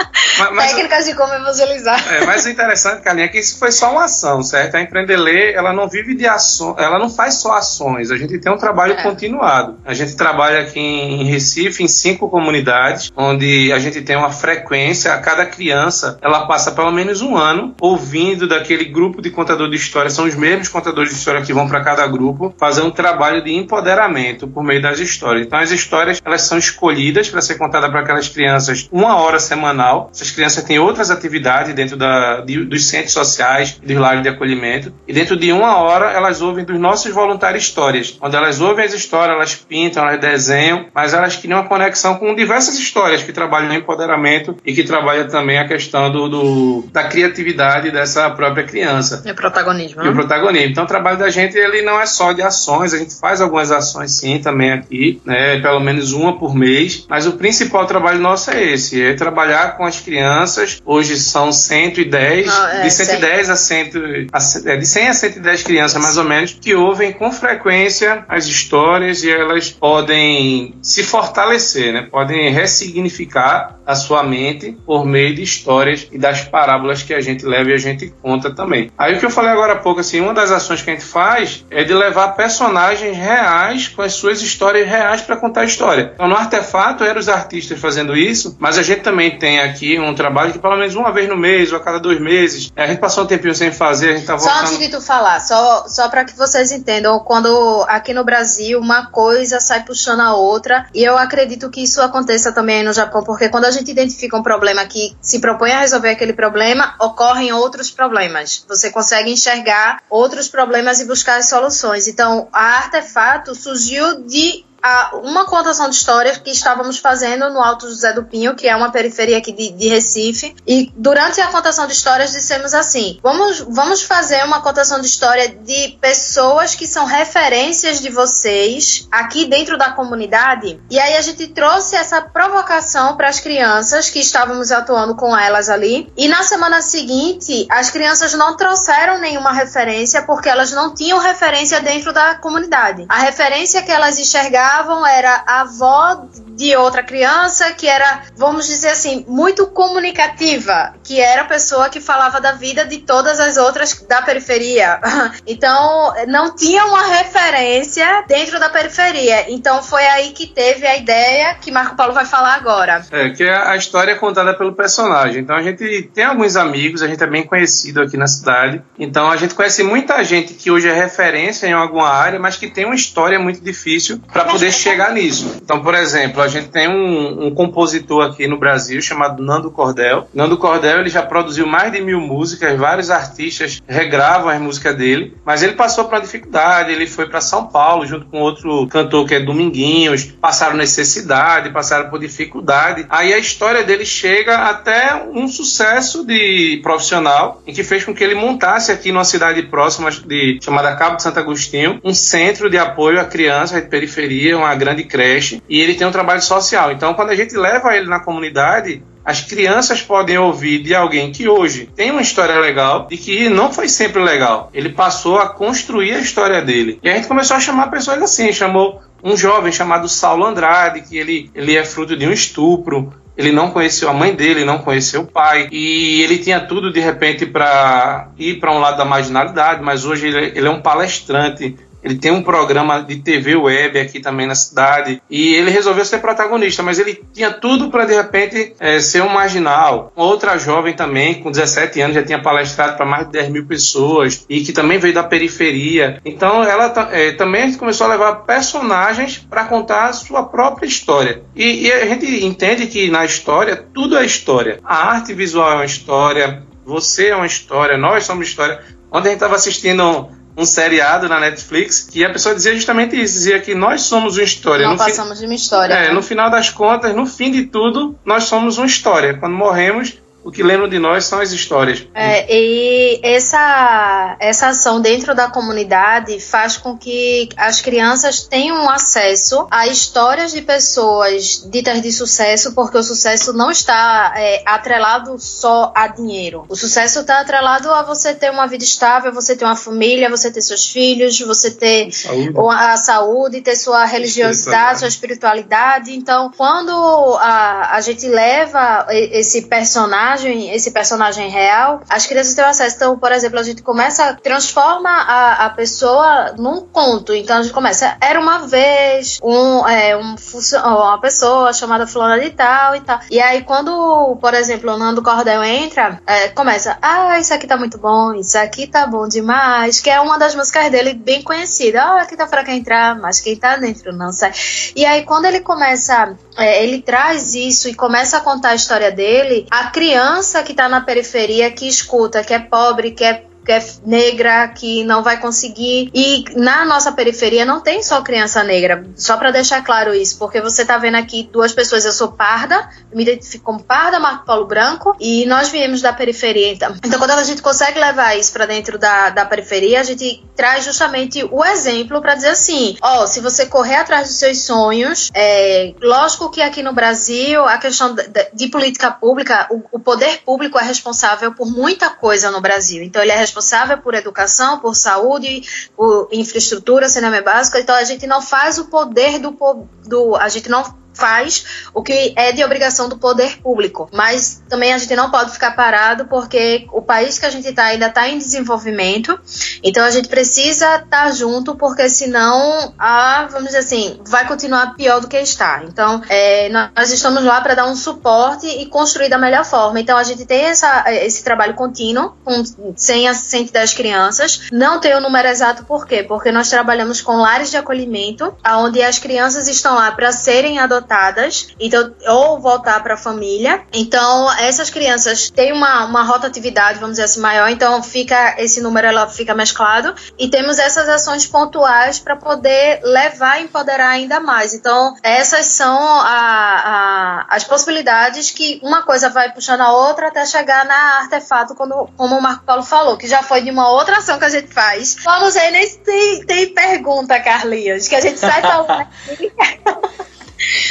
Mas, Técnicas de como evangelizar. É, mas o interessante, Carlinha, é que isso foi só uma ação, certo? A Empreender, ela não vive de ações, ela não faz só ações, a gente tem um trabalho é. continuado. A gente trabalha aqui em Recife, em cinco comunidades, onde a gente tem uma frequência, a cada criança, ela passa pelo menos um ano ouvindo daquele grupo de contadores de história, são os mesmos contadores de história que vão para cada grupo, fazer um trabalho de empoderamento por meio das histórias. Então as histórias, elas são escolhidas para ser contada para aquelas crianças uma hora semanal. Essas crianças têm outras atividades dentro da, de, dos centros sociais, dos lares de acolhimento. E dentro de uma hora elas ouvem dos nossos voluntários histórias, onde elas ouvem as histórias, elas pintam, elas desenham, mas elas criam uma conexão com diversas histórias que trabalham no empoderamento e que trabalham também a questão do, do da criatividade dessa própria criança. E o protagonismo. E o né? protagonismo. Então o trabalho da gente ele não é só de ações, a gente faz algumas ações sim também aqui, né, pelo menos uma por mês, mas o principal principal trabalho nosso é esse, é trabalhar com as crianças. Hoje são 110, ah, é, de 110 a 100, a, é, de 100 a 110 crianças mais ou menos, que ouvem com frequência as histórias e elas podem se fortalecer, né? Podem ressignificar a sua mente por meio de histórias e das parábolas que a gente leva e a gente conta também. Aí o que eu falei agora há pouco, assim, uma das ações que a gente faz é de levar personagens reais com as suas histórias reais para contar a história. Então no artefato eram os artistas fazendo isso, mas a gente também tem aqui um trabalho que pelo menos uma vez no mês ou a cada dois meses, a gente passou um tempinho sem fazer, a gente tá voltando... Só antes de tu falar, só, só para que vocês entendam, quando aqui no Brasil uma coisa sai puxando a outra, e eu acredito que isso aconteça também aí no Japão, porque quando a gente identifica um problema que se propõe a resolver aquele problema, ocorrem outros problemas. Você consegue enxergar outros problemas e buscar as soluções. Então, a artefato surgiu de a, uma contação de histórias que estávamos fazendo no Alto José do Pinho, que é uma periferia aqui de, de, Recife. E durante a contação de histórias dissemos assim: vamos, vamos fazer uma contação de história de pessoas que são referências de vocês aqui dentro da comunidade. E aí a gente trouxe essa provocação para as crianças que estávamos atuando com elas ali. E na semana seguinte, as crianças não trouxeram nenhuma referência porque elas não tinham referência dentro da comunidade. A referência que elas enxergaram era a avó de outra criança que era, vamos dizer assim, muito comunicativa, que era a pessoa que falava da vida de todas as outras da periferia. Então, não tinha uma referência dentro da periferia. Então, foi aí que teve a ideia que Marco Paulo vai falar agora. É, que é a história contada pelo personagem. Então, a gente tem alguns amigos, a gente é bem conhecido aqui na cidade. Então, a gente conhece muita gente que hoje é referência em alguma área, mas que tem uma história muito difícil para poder chegar nisso. Então, por exemplo, a gente tem um, um, compositor aqui no Brasil chamado Nando Cordel. Nando Cordel ele já produziu mais de mil músicas, vários artistas regravam as músicas dele, mas ele passou por uma dificuldade. Ele foi para São Paulo junto com outro cantor que é Dominguinhos, passaram necessidade, passaram por dificuldade. Aí a história dele chega até um sucesso de profissional, em que fez com que ele montasse aqui numa cidade próxima de chamada Cabo de Santo Agostinho um centro de apoio a crianças de periferia, uma grande creche, e ele tem um trabalho social. Então, quando a gente leva ele na comunidade, as crianças podem ouvir de alguém que hoje tem uma história legal e que não foi sempre legal. Ele passou a construir a história dele. E a gente começou a chamar pessoas assim, chamou um jovem chamado Saulo Andrade, que ele, ele é fruto de um estupro, ele não conheceu a mãe dele, não conheceu o pai, e ele tinha tudo de repente para ir para um lado da marginalidade, mas hoje ele é um palestrante ele tem um programa de TV web aqui também na cidade. E ele resolveu ser protagonista, mas ele tinha tudo para de repente é, ser um marginal. Outra jovem também, com 17 anos, já tinha palestrado para mais de 10 mil pessoas e que também veio da periferia. Então ela é, também começou a levar personagens para contar a sua própria história. E, e a gente entende que na história tudo é história. A arte visual é uma história, você é uma história, nós somos história. Ontem a gente estava assistindo um seriado na Netflix que a pessoa dizia justamente isso, dizia que nós somos uma história. Não passamos fi... de uma história. É, né? no final das contas, no fim de tudo, nós somos uma história. Quando morremos, o que lembram de nós são as histórias. É, e essa, essa ação dentro da comunidade faz com que as crianças tenham acesso a histórias de pessoas ditas de sucesso, porque o sucesso não está é, atrelado só a dinheiro. O sucesso está atrelado a você ter uma vida estável, você ter uma família, você ter seus filhos, você ter saúde. a saúde, ter sua religiosidade, sua espiritualidade. Então, quando a, a gente leva esse personagem personagem, esse personagem real, as crianças têm acesso. Então, por exemplo, a gente começa, transforma a, a pessoa num conto. Então a gente começa, era uma vez um, é, um uma pessoa chamada Flora de tal e tal. E aí quando, por exemplo, o Nando Cordel entra, é, começa, ah, isso aqui tá muito bom, isso aqui tá bom demais, que é uma das músicas dele bem conhecida. Ah, aqui tá fraca entrar, mas quem tá dentro não sai. E aí quando ele começa, é, ele traz isso e começa a contar a história dele, a criança que está na periferia, que escuta, que é pobre, que é que é negra, que não vai conseguir. E na nossa periferia não tem só criança negra, só para deixar claro isso, porque você tá vendo aqui duas pessoas, eu sou parda, me identifico como parda, Marco Paulo Branco, e nós viemos da periferia. Então, então quando a gente consegue levar isso para dentro da, da periferia, a gente traz justamente o exemplo para dizer assim: ó, se você correr atrás dos seus sonhos, é, lógico que aqui no Brasil, a questão de, de política pública, o, o poder público é responsável por muita coisa no Brasil. Então, ele é responsável responsável por educação, por saúde, por infraestrutura, saneamento básico. Então a gente não faz o poder do, do a gente não faz o que é de obrigação do poder público. Mas também a gente não pode ficar parado porque o país que a gente está ainda está em desenvolvimento. Então a gente precisa estar tá junto porque senão, a, vamos dizer assim, vai continuar pior do que está. Então é, nós estamos lá para dar um suporte e construir da melhor forma. Então a gente tem essa, esse trabalho contínuo com 100 a 110 crianças. Não tem o número exato por quê? Porque nós trabalhamos com lares de acolhimento, onde as crianças estão lá para serem adotadas adotadas, então ou voltar para a família. Então essas crianças têm uma, uma rotatividade, vamos dizer assim, maior. Então fica esse número ela fica mesclado e temos essas ações pontuais para poder levar e empoderar ainda mais. Então essas são a, a, as possibilidades que uma coisa vai puxando a outra até chegar na artefato, quando, como o Marco Paulo falou, que já foi de uma outra ação que a gente faz. Vamos aí, nem tem, tem pergunta, Carlinhos, que a gente sai falando.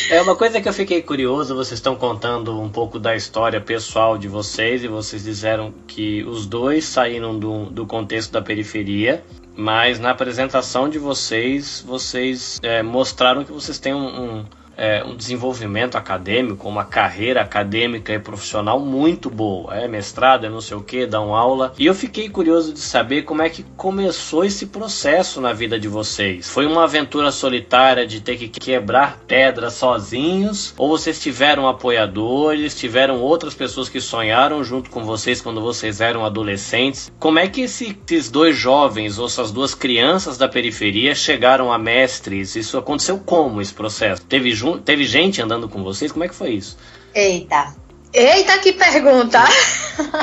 É uma coisa que eu fiquei curioso, vocês estão contando um pouco da história pessoal de vocês e vocês disseram que os dois saíram do, do contexto da periferia, mas na apresentação de vocês, vocês é, mostraram que vocês têm um, um é, um desenvolvimento acadêmico, uma carreira acadêmica e profissional muito boa. É mestrado, é não sei o que, dá uma aula. E eu fiquei curioso de saber como é que começou esse processo na vida de vocês. Foi uma aventura solitária de ter que quebrar pedras sozinhos? Ou vocês tiveram apoiadores, tiveram outras pessoas que sonharam junto com vocês quando vocês eram adolescentes? Como é que esses dois jovens ou essas duas crianças da periferia chegaram a mestres? Isso aconteceu como esse processo? Teve, teve gente andando com vocês? Como é que foi isso? Eita, Eita, que pergunta!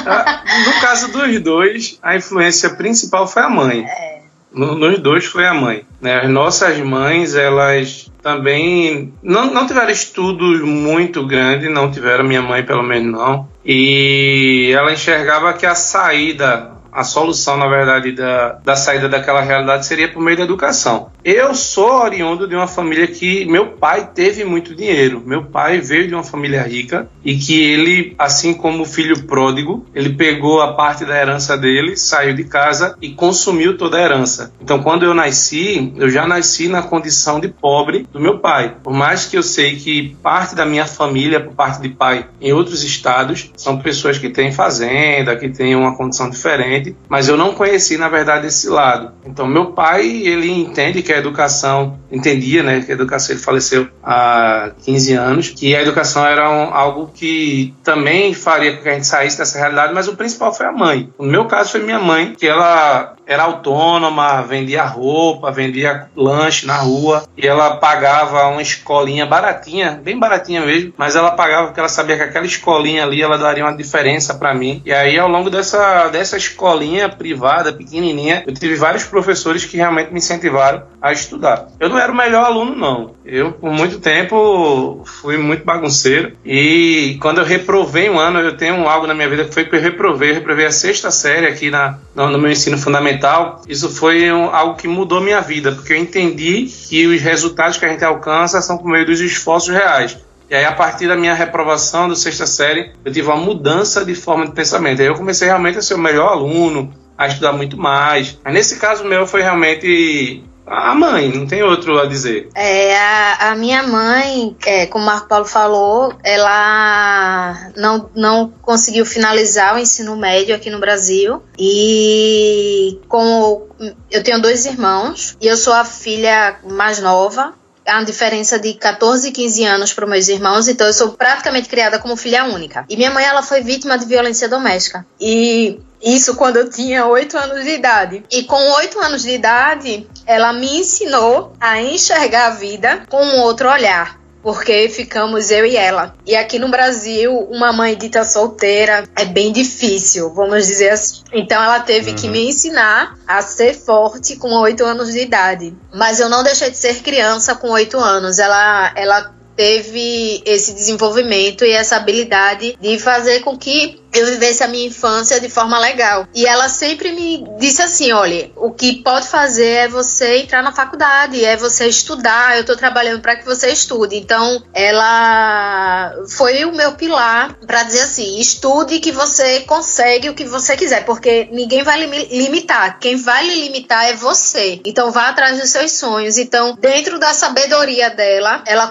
Ah, no caso dos dois, a influência principal foi a mãe. É. nos dois foi a mãe. Né? As nossas mães, elas também não, não tiveram estudos muito grandes, não tiveram, minha mãe pelo menos não. E ela enxergava que a saída a solução, na verdade, da, da saída daquela realidade seria por meio da educação. Eu sou oriundo de uma família que meu pai teve muito dinheiro. Meu pai veio de uma família rica e que ele, assim como o filho pródigo, ele pegou a parte da herança dele, saiu de casa e consumiu toda a herança. Então, quando eu nasci, eu já nasci na condição de pobre do meu pai. Por mais que eu sei que parte da minha família, por parte de pai, em outros estados, são pessoas que têm fazenda, que têm uma condição diferente mas eu não conheci, na verdade, esse lado. Então, meu pai, ele entende que a educação, entendia, né, que a educação, ele faleceu há 15 anos, que a educação era um, algo que também faria com que a gente saísse dessa realidade, mas o principal foi a mãe. No meu caso, foi minha mãe, que ela era autônoma, vendia roupa, vendia lanche na rua e ela pagava uma escolinha baratinha, bem baratinha mesmo, mas ela pagava porque ela sabia que aquela escolinha ali ela daria uma diferença para mim. E aí ao longo dessa dessa escolinha privada, pequenininha, eu tive vários professores que realmente me incentivaram a estudar. Eu não era o melhor aluno não. Eu por muito tempo fui muito bagunceiro e quando eu reprovei um ano, eu tenho algo na minha vida que foi que eu reprovei, eu reprovei a sexta série aqui na no, meu ensino fundamental fundamental, isso foi um, algo que mudou minha vida, porque eu entendi que os resultados que a gente alcança são por meio dos esforços reais. E aí, a partir da minha reprovação do sexta série, eu tive uma mudança de forma de pensamento. Aí eu comecei realmente a ser o melhor aluno, a estudar muito mais. Mas nesse caso meu foi realmente a mãe, não tem outro a dizer. É, a, a minha mãe, é, como o Marco Paulo falou, ela não, não conseguiu finalizar o ensino médio aqui no Brasil. E com eu tenho dois irmãos e eu sou a filha mais nova uma diferença de 14 e 15 anos para meus irmãos, então eu sou praticamente criada como filha única. E minha mãe, ela foi vítima de violência doméstica. E isso quando eu tinha 8 anos de idade. E com 8 anos de idade, ela me ensinou a enxergar a vida com um outro olhar porque ficamos eu e ela. E aqui no Brasil, uma mãe dita solteira é bem difícil, vamos dizer assim. Então ela teve uhum. que me ensinar a ser forte com oito anos de idade. Mas eu não deixei de ser criança com oito anos. Ela, ela teve esse desenvolvimento e essa habilidade de fazer com que eu vivesse a minha infância de forma legal. E ela sempre me disse assim: olha, o que pode fazer é você entrar na faculdade, é você estudar. Eu tô trabalhando para que você estude. Então, ela foi o meu pilar para dizer assim: estude que você consegue o que você quiser, porque ninguém vai limitar. Quem vai lhe limitar é você. Então, vá atrás dos seus sonhos. Então, dentro da sabedoria dela, ela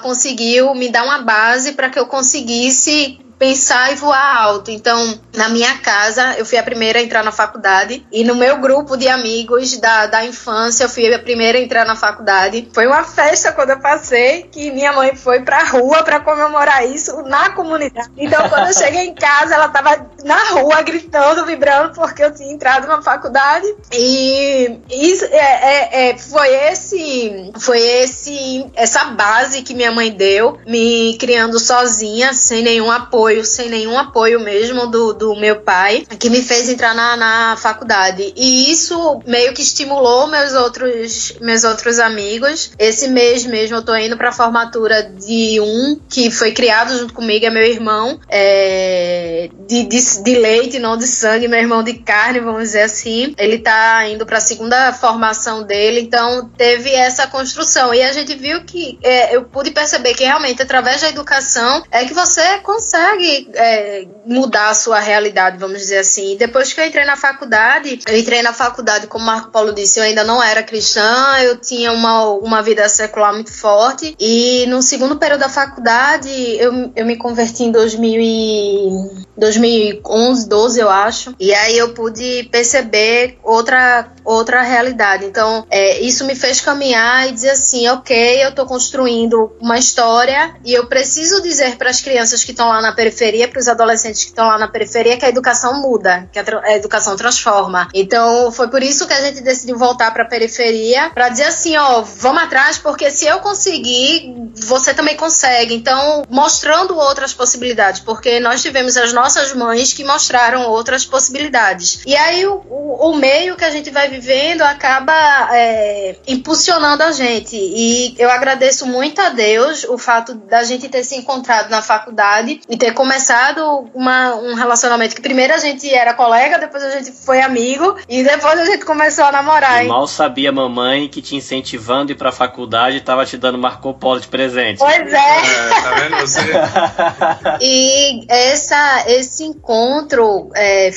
conseguiu me dar uma base para que eu conseguisse pensar e voar alto. Então, na minha casa, eu fui a primeira a entrar na faculdade. E no meu grupo de amigos da, da infância, eu fui a primeira a entrar na faculdade. Foi uma festa quando eu passei, que minha mãe foi pra rua para comemorar isso na comunidade. Então, quando eu cheguei em casa, ela tava na rua gritando, vibrando, porque eu tinha entrado na faculdade. E isso é, é, é, foi esse, foi esse, essa base que minha mãe deu, me criando sozinha, sem nenhum apoio apoio, sem nenhum apoio mesmo do, do meu pai, que me fez entrar na, na faculdade. E isso meio que estimulou meus outros, meus outros amigos. Esse mês mesmo eu tô indo pra formatura de um que foi criado junto comigo, é meu irmão, é, de, de, de leite, não de sangue, meu irmão de carne, vamos dizer assim. Ele tá indo pra segunda formação dele, então teve essa construção. E a gente viu que é, eu pude perceber que realmente através da educação é que você consegue é, mudar a sua realidade, vamos dizer assim. Depois que eu entrei na faculdade, eu entrei na faculdade, como Marco Paulo disse, eu ainda não era cristã, eu tinha uma, uma vida secular muito forte. E no segundo período da faculdade, eu, eu me converti em 2000 e, 2011, 12, eu acho. E aí eu pude perceber outra, outra realidade. Então, é, isso me fez caminhar e dizer assim: ok, eu estou construindo uma história e eu preciso dizer para as crianças que estão lá na periferia, para os adolescentes que estão lá na periferia, que a educação muda, que a, a educação transforma. Então, foi por isso que a gente decidiu voltar para a periferia, para dizer assim: ó, vamos atrás, porque se eu conseguir, você também consegue. Então, mostrando outras possibilidades, porque nós tivemos as nossas mães que mostraram outras possibilidades. E aí, o, o, o meio que a gente vai vivendo acaba é, impulsionando a gente. E eu agradeço muito a Deus o fato da gente ter se encontrado na faculdade e ter começado uma, um relacionamento que primeiro a gente era colega, depois a gente foi amigo e depois a gente começou a namorar. E mal sabia mamãe que te incentivando a ir pra faculdade e tava te dando Marco Polo de presente. Pois é. é tá vendo você? e essa, esse encontro é,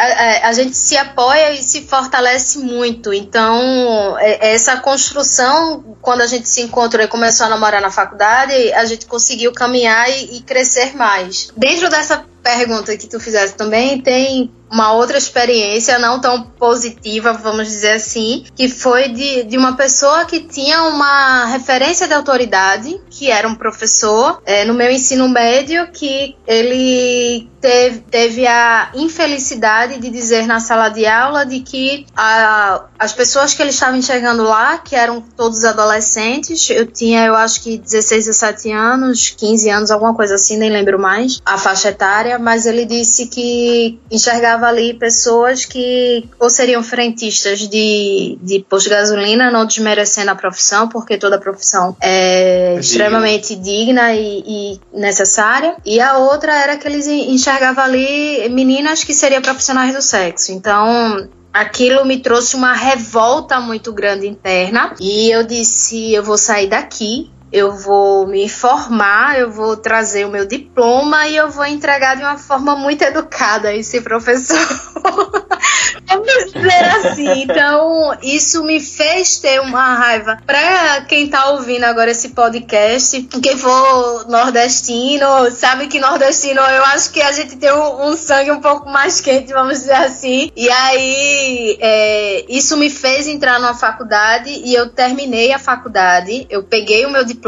a, a, gente se apoia e se fortalece muito. Então, é, essa construção, quando a gente se encontrou e começou a namorar na faculdade, a gente conseguiu caminhar e, e crescer mais. Dentro dessa pergunta que tu fizeste também, tem uma outra experiência não tão positiva, vamos dizer assim, que foi de, de uma pessoa que tinha uma referência de autoridade, que era um professor é, no meu ensino médio, que ele teve, teve a infelicidade de dizer na sala de aula de que a, as pessoas que ele estava enxergando lá, que eram todos adolescentes, eu tinha, eu acho que 16, 17 anos, 15 anos, alguma coisa assim, nem lembro mais, a faixa etária, mas ele disse que enxergava ali pessoas que ou seriam frentistas de, de posto de gasolina, não desmerecendo a profissão, porque toda profissão é, é extremamente digna e, e, necessária. E a outra era que eles enxergavam ali meninas que seriam profissionais do sexo. Então, aquilo me trouxe uma revolta muito grande interna e eu disse eu vou sair daqui eu vou me formar, eu vou trazer o meu diploma e eu vou entregar de uma forma muito educada esse professor. Vamos dizer assim. Então, isso me fez ter uma raiva. Pra quem tá ouvindo agora esse podcast, quem for nordestino, sabe que nordestino, eu acho que a gente tem um, um sangue um pouco mais quente, vamos dizer assim. E aí, é, isso me fez entrar numa faculdade e eu terminei a faculdade. Eu peguei o meu diploma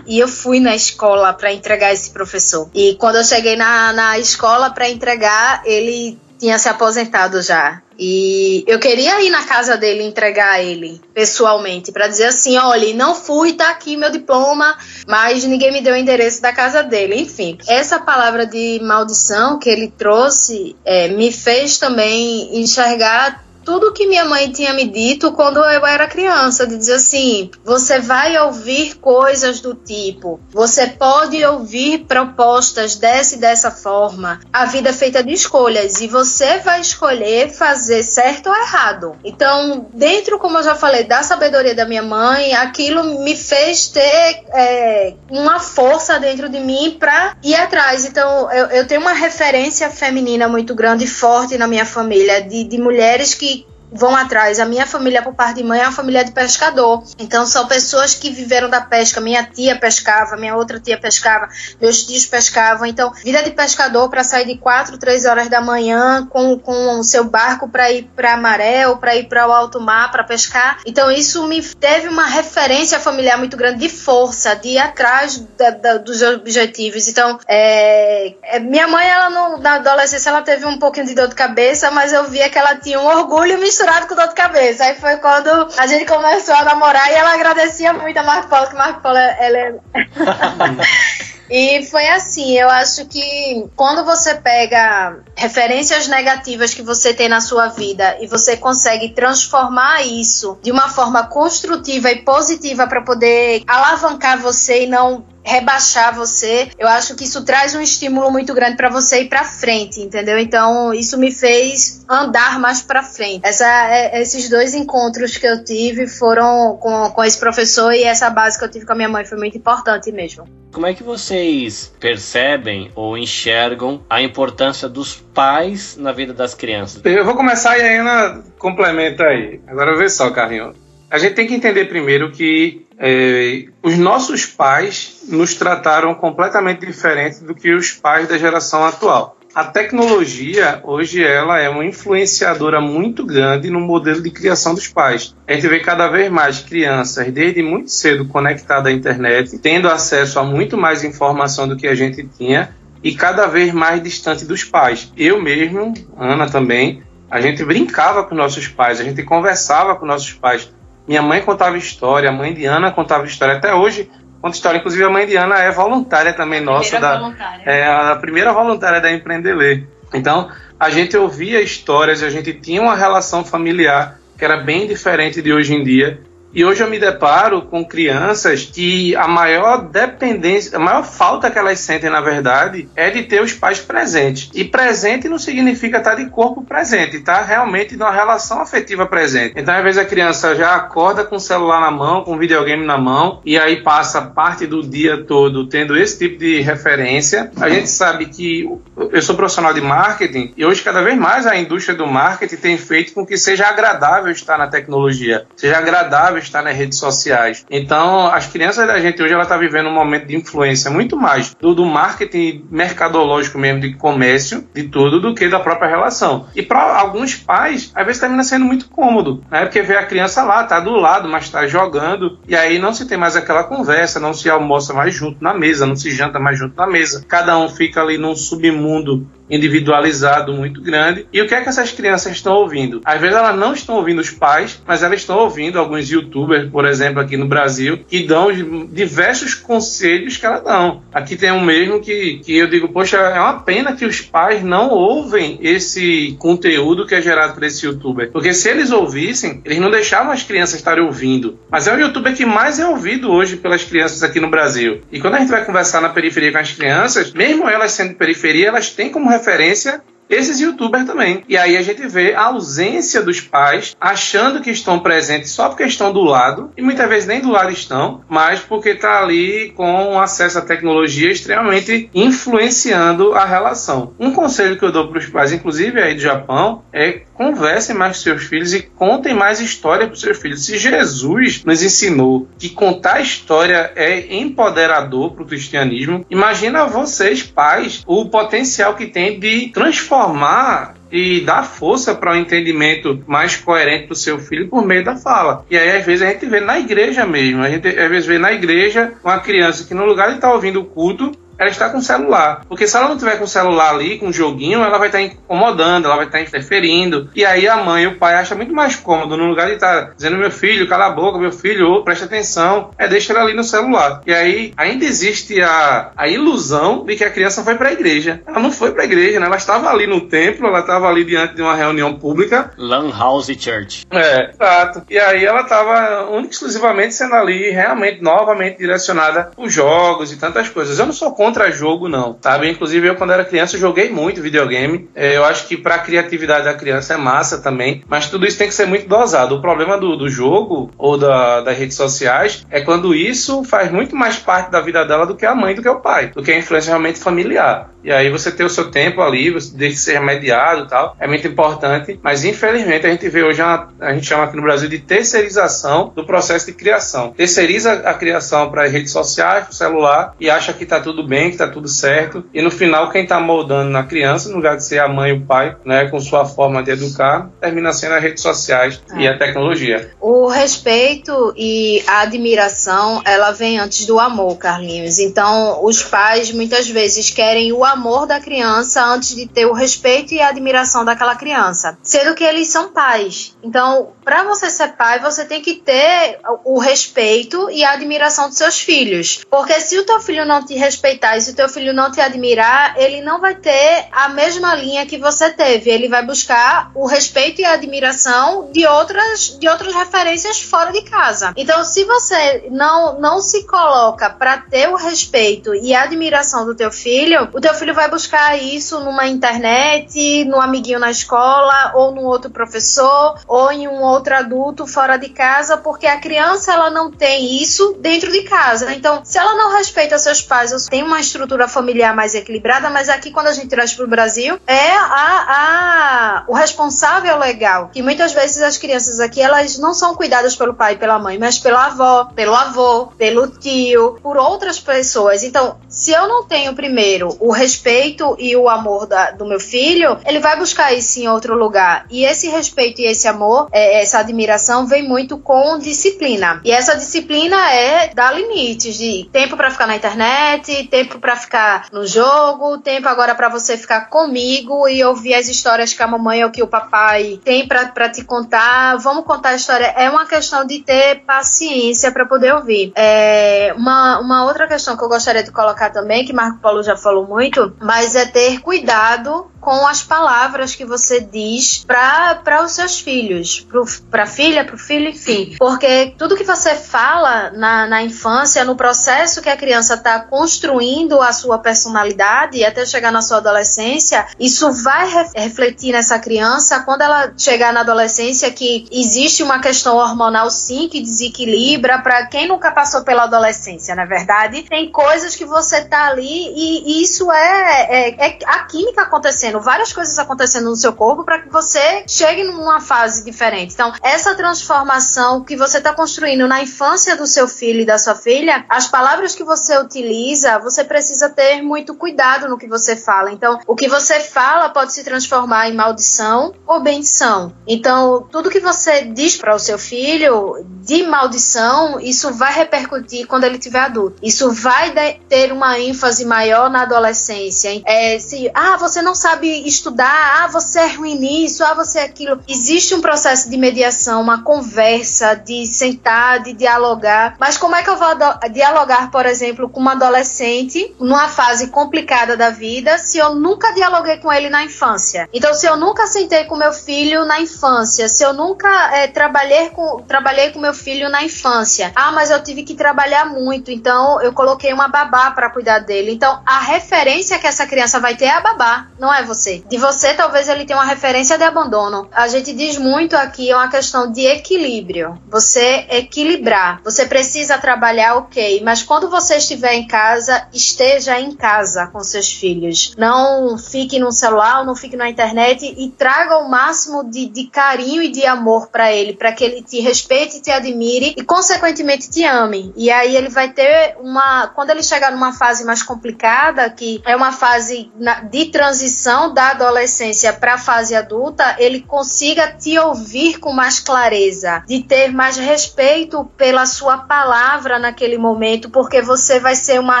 e eu fui na escola para entregar esse professor. E quando eu cheguei na, na escola para entregar, ele tinha se aposentado já. E eu queria ir na casa dele entregar ele pessoalmente para dizer assim, olha, não fui, tá aqui meu diploma, mas ninguém me deu o endereço da casa dele. Enfim, essa palavra de maldição que ele trouxe é, me fez também enxergar tudo que minha mãe tinha me dito quando eu era criança, de dizer assim: você vai ouvir coisas do tipo, você pode ouvir propostas dessa e dessa forma. A vida é feita de escolhas e você vai escolher fazer certo ou errado. Então, dentro, como eu já falei, da sabedoria da minha mãe, aquilo me fez ter é, uma força dentro de mim para ir atrás. Então, eu, eu tenho uma referência feminina muito grande e forte na minha família, de, de mulheres que vão atrás. A minha família, por parte de mãe, é uma família de pescador. Então, são pessoas que viveram da pesca. Minha tia pescava, minha outra tia pescava, meus tios pescavam. Então, vida de pescador para sair de 4, 3 horas da manhã com, com o seu barco para ir para maré ou para ir para o alto mar para pescar. Então, isso me teve uma referência familiar muito grande de força, de ir atrás da, da, dos objetivos. Então, é, é, minha mãe, ela no, na adolescência, ela teve um pouquinho de dor de cabeça, mas eu via que ela tinha um orgulho misturado misturado com dor de cabeça. Aí foi quando a gente começou a namorar e ela agradecia muito a Marco Polo, que Marco Polo, ela é... E foi assim, eu acho que quando você pega referências negativas que você tem na sua vida e você consegue transformar isso de uma forma construtiva e positiva para poder alavancar você e não rebaixar você. Eu acho que isso traz um estímulo muito grande para você ir para frente, entendeu? Então, isso me fez andar mais para frente. Essa, é, esses dois encontros que eu tive foram com, com esse professor e essa base que eu tive com a minha mãe foi muito importante mesmo. Como é que vocês percebem ou enxergam a importância dos pais na vida das crianças? Eu vou começar e a Ana complementa aí. Agora vê só, Carlinhos. A gente tem que entender primeiro que é, os nossos pais nos trataram completamente diferente do que os pais da geração atual a tecnologia hoje ela é uma influenciadora muito grande no modelo de criação dos pais. A gente vê cada vez mais crianças desde muito cedo conectadas à internet, tendo acesso a muito mais informação do que a gente tinha e cada vez mais distante dos pais. Eu mesmo, Ana também, a gente brincava com nossos pais, a gente conversava com nossos pais. Minha mãe contava história, a mãe de Ana contava história. Até hoje conta história. Inclusive, a mãe de Ana é voluntária também a nossa. Da, voluntária. É a primeira voluntária da Empreender. Então, a gente ouvia histórias, a gente tinha uma relação familiar que era bem diferente de hoje em dia. E hoje eu me deparo com crianças que a maior dependência, a maior falta que elas sentem, na verdade, é de ter os pais presentes. E presente não significa estar de corpo presente, tá? Realmente numa relação afetiva presente. Então, às vezes a criança já acorda com o celular na mão, com o videogame na mão, e aí passa parte do dia todo tendo esse tipo de referência. A gente sabe que eu sou profissional de marketing e hoje cada vez mais a indústria do marketing tem feito com que seja agradável estar na tecnologia, seja agradável estar nas redes sociais. Então, as crianças da gente hoje ela está vivendo um momento de influência muito mais do, do marketing mercadológico mesmo, de comércio, de tudo, do que da própria relação. E para alguns pais, às vezes termina sendo muito cômodo, né? Porque vê a criança lá, tá do lado, mas está jogando, e aí não se tem mais aquela conversa, não se almoça mais junto na mesa, não se janta mais junto na mesa. Cada um fica ali num submundo individualizado muito grande. E o que é que essas crianças estão ouvindo? Às vezes elas não estão ouvindo os pais, mas elas estão ouvindo alguns youtubers, por exemplo, aqui no Brasil, que dão diversos conselhos que elas dão. Aqui tem um mesmo que, que eu digo, poxa, é uma pena que os pais não ouvem esse conteúdo que é gerado por esse youtuber. Porque se eles ouvissem, eles não deixavam as crianças estarem ouvindo. Mas é o youtuber que mais é ouvido hoje pelas crianças aqui no Brasil. E quando a gente vai conversar na periferia com as crianças, mesmo elas sendo periferia, elas têm como referência esses youtubers também. E aí a gente vê a ausência dos pais achando que estão presentes só porque estão do lado, e muitas vezes nem do lado estão, mas porque está ali com acesso à tecnologia extremamente influenciando a relação. Um conselho que eu dou para os pais, inclusive aí do Japão, é conversem mais com seus filhos e contem mais história para os seus filhos. Se Jesus nos ensinou que contar história é empoderador para o cristianismo, imagina vocês, pais, o potencial que tem de transformar e dar força para o um entendimento mais coerente do seu filho por meio da fala. E aí, às vezes, a gente vê na igreja mesmo. A gente, às vezes, vê na igreja uma criança que, no lugar de estar tá ouvindo o culto, ela está com o celular. Porque se ela não tiver com o celular ali, com o joguinho, ela vai estar incomodando, ela vai estar interferindo. E aí a mãe e o pai acham muito mais cômodo, no lugar de estar dizendo, meu filho, cala a boca, meu filho, oh, presta atenção, é deixa ela ali no celular. E aí ainda existe a, a ilusão de que a criança foi para a igreja. Ela não foi para a igreja, né? Ela estava ali no templo, ela estava ali diante de uma reunião pública. Lan House Church. É, exato. E aí ela estava única exclusivamente sendo ali realmente novamente direcionada os jogos e tantas coisas. Eu não sou contra jogo, não, sabe? Inclusive, eu, quando era criança, joguei muito videogame. É, eu acho que pra criatividade da criança é massa também, mas tudo isso tem que ser muito dosado. O problema do, do jogo ou da, das redes sociais é quando isso faz muito mais parte da vida dela do que a mãe, do que o pai, do que a influência realmente familiar. E aí você ter o seu tempo ali, você deixa de ser remediado e tal, é muito importante. Mas infelizmente a gente vê hoje, uma, a gente chama aqui no Brasil de terceirização do processo de criação. Terceiriza a criação para as redes sociais, para o celular e acha que está tudo bem, que está tudo certo. E no final, quem está moldando na criança, no lugar de ser a mãe e o pai, né, com sua forma de educar, termina sendo as redes sociais é. e a tecnologia. O respeito e a admiração, ela vem antes do amor, Carlinhos. Então, os pais muitas vezes querem o amor amor da criança antes de ter o respeito e a admiração daquela criança. Sendo que eles são pais. Então, para você ser pai, você tem que ter o respeito e a admiração dos seus filhos. Porque se o teu filho não te respeitar e se o teu filho não te admirar, ele não vai ter a mesma linha que você teve. Ele vai buscar o respeito e a admiração de outras, de outras referências fora de casa. Então, se você não, não se coloca para ter o respeito e a admiração do teu filho, o teu filho vai buscar isso numa internet, no amiguinho na escola, ou num outro professor, ou em um outro adulto fora de casa, porque a criança ela não tem isso dentro de casa. Então, se ela não respeita seus pais, tem uma estrutura familiar mais equilibrada, mas aqui quando a gente traz para o Brasil é a, a, o responsável legal. E muitas vezes as crianças aqui elas não são cuidadas pelo pai e pela mãe, mas pela avó, pelo avô, pelo tio, por outras pessoas. Então, se eu não tenho primeiro o respeito e o amor da, do meu filho, ele vai buscar isso em outro lugar. E esse respeito e esse amor, é, essa admiração vem muito com disciplina. E essa disciplina é dar limites de tempo para ficar na internet, tempo para ficar no jogo, tempo agora para você ficar comigo e ouvir as histórias que a mamãe ou que o papai tem para te contar. Vamos contar a história. É uma questão de ter paciência para poder ouvir. É uma, uma outra questão que eu gostaria de colocar também, que Marco Paulo já falou muito, mas é ter cuidado com as palavras que você diz para os seus filhos, para a filha, para o filho, enfim. Porque tudo que você fala na, na infância, no processo que a criança está construindo a sua personalidade e até chegar na sua adolescência, isso vai re refletir nessa criança quando ela chegar na adolescência que existe uma questão hormonal sim que desequilibra para quem nunca passou pela adolescência, na verdade, tem coisas que você tá ali e, e isso é, é, é a química acontecendo acontecendo, várias coisas acontecendo no seu corpo para que você chegue numa fase diferente. Então, essa transformação que você está construindo na infância do seu filho e da sua filha, as palavras que você utiliza, você precisa ter muito cuidado no que você fala. Então, o que você fala pode se transformar em maldição ou bendição. Então, tudo que você diz para o seu filho de maldição, isso vai repercutir quando ele tiver adulto. Isso vai ter uma ênfase maior na adolescência. É, se, ah, você não sabe sabe estudar, ah, você é ruim nisso, ah, você é aquilo. Existe um processo de mediação, uma conversa, de sentar, de dialogar. Mas como é que eu vou dialogar, por exemplo, com uma adolescente numa fase complicada da vida se eu nunca dialoguei com ele na infância? Então, se eu nunca sentei com meu filho na infância, se eu nunca é, trabalhei, com, trabalhei com meu filho na infância, ah, mas eu tive que trabalhar muito, então eu coloquei uma babá para cuidar dele. Então, a referência que essa criança vai ter é a babá, não é você você. De você, talvez ele tenha uma referência de abandono. A gente diz muito aqui, é uma questão de equilíbrio. Você equilibrar. Você precisa trabalhar, ok, mas quando você estiver em casa, esteja em casa com seus filhos. Não fique no celular, não fique na internet e traga o máximo de, de carinho e de amor para ele, para que ele te respeite, te admire e, consequentemente, te ame. E aí ele vai ter uma. Quando ele chegar numa fase mais complicada, que é uma fase de transição da adolescência para a fase adulta, ele consiga te ouvir com mais clareza, de ter mais respeito pela sua palavra naquele momento, porque você vai ser uma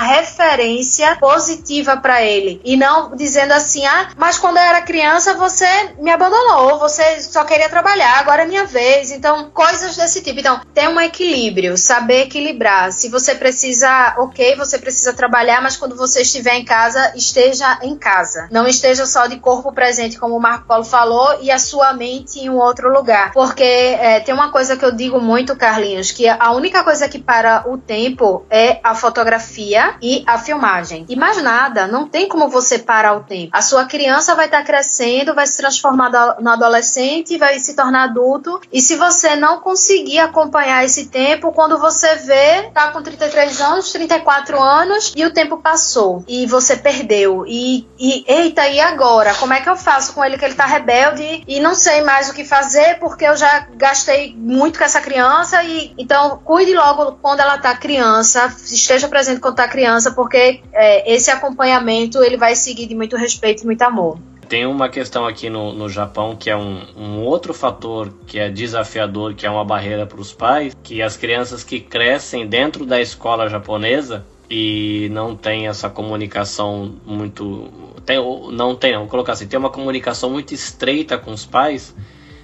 referência positiva para ele e não dizendo assim: "Ah, mas quando eu era criança você me abandonou, você só queria trabalhar, agora é minha vez". Então, coisas desse tipo. Então, tem um equilíbrio, saber equilibrar. Se você precisa, OK, você precisa trabalhar, mas quando você estiver em casa, esteja em casa. Não esteja só de corpo presente, como o Marco Paulo falou, e a sua mente em um outro lugar. Porque é, tem uma coisa que eu digo muito, Carlinhos, que a única coisa que para o tempo é a fotografia e a filmagem. E mais nada, não tem como você parar o tempo. A sua criança vai estar tá crescendo, vai se transformar no adolescente, vai se tornar adulto, e se você não conseguir acompanhar esse tempo, quando você vê, tá com 33 anos, 34 anos, e o tempo passou, e você perdeu. E, e eita, e agora? Agora? Como é que eu faço com ele que ele tá rebelde e não sei mais o que fazer porque eu já gastei muito com essa criança e então cuide logo quando ela tá criança, esteja presente quando tá criança, porque é, esse acompanhamento ele vai seguir de muito respeito e muito amor. Tem uma questão aqui no, no Japão que é um, um, outro fator que é desafiador, que é uma barreira para os pais, que as crianças que crescem dentro da escola japonesa e não tem essa comunicação muito tem, não tem, vou colocar assim, tem uma comunicação muito estreita com os pais,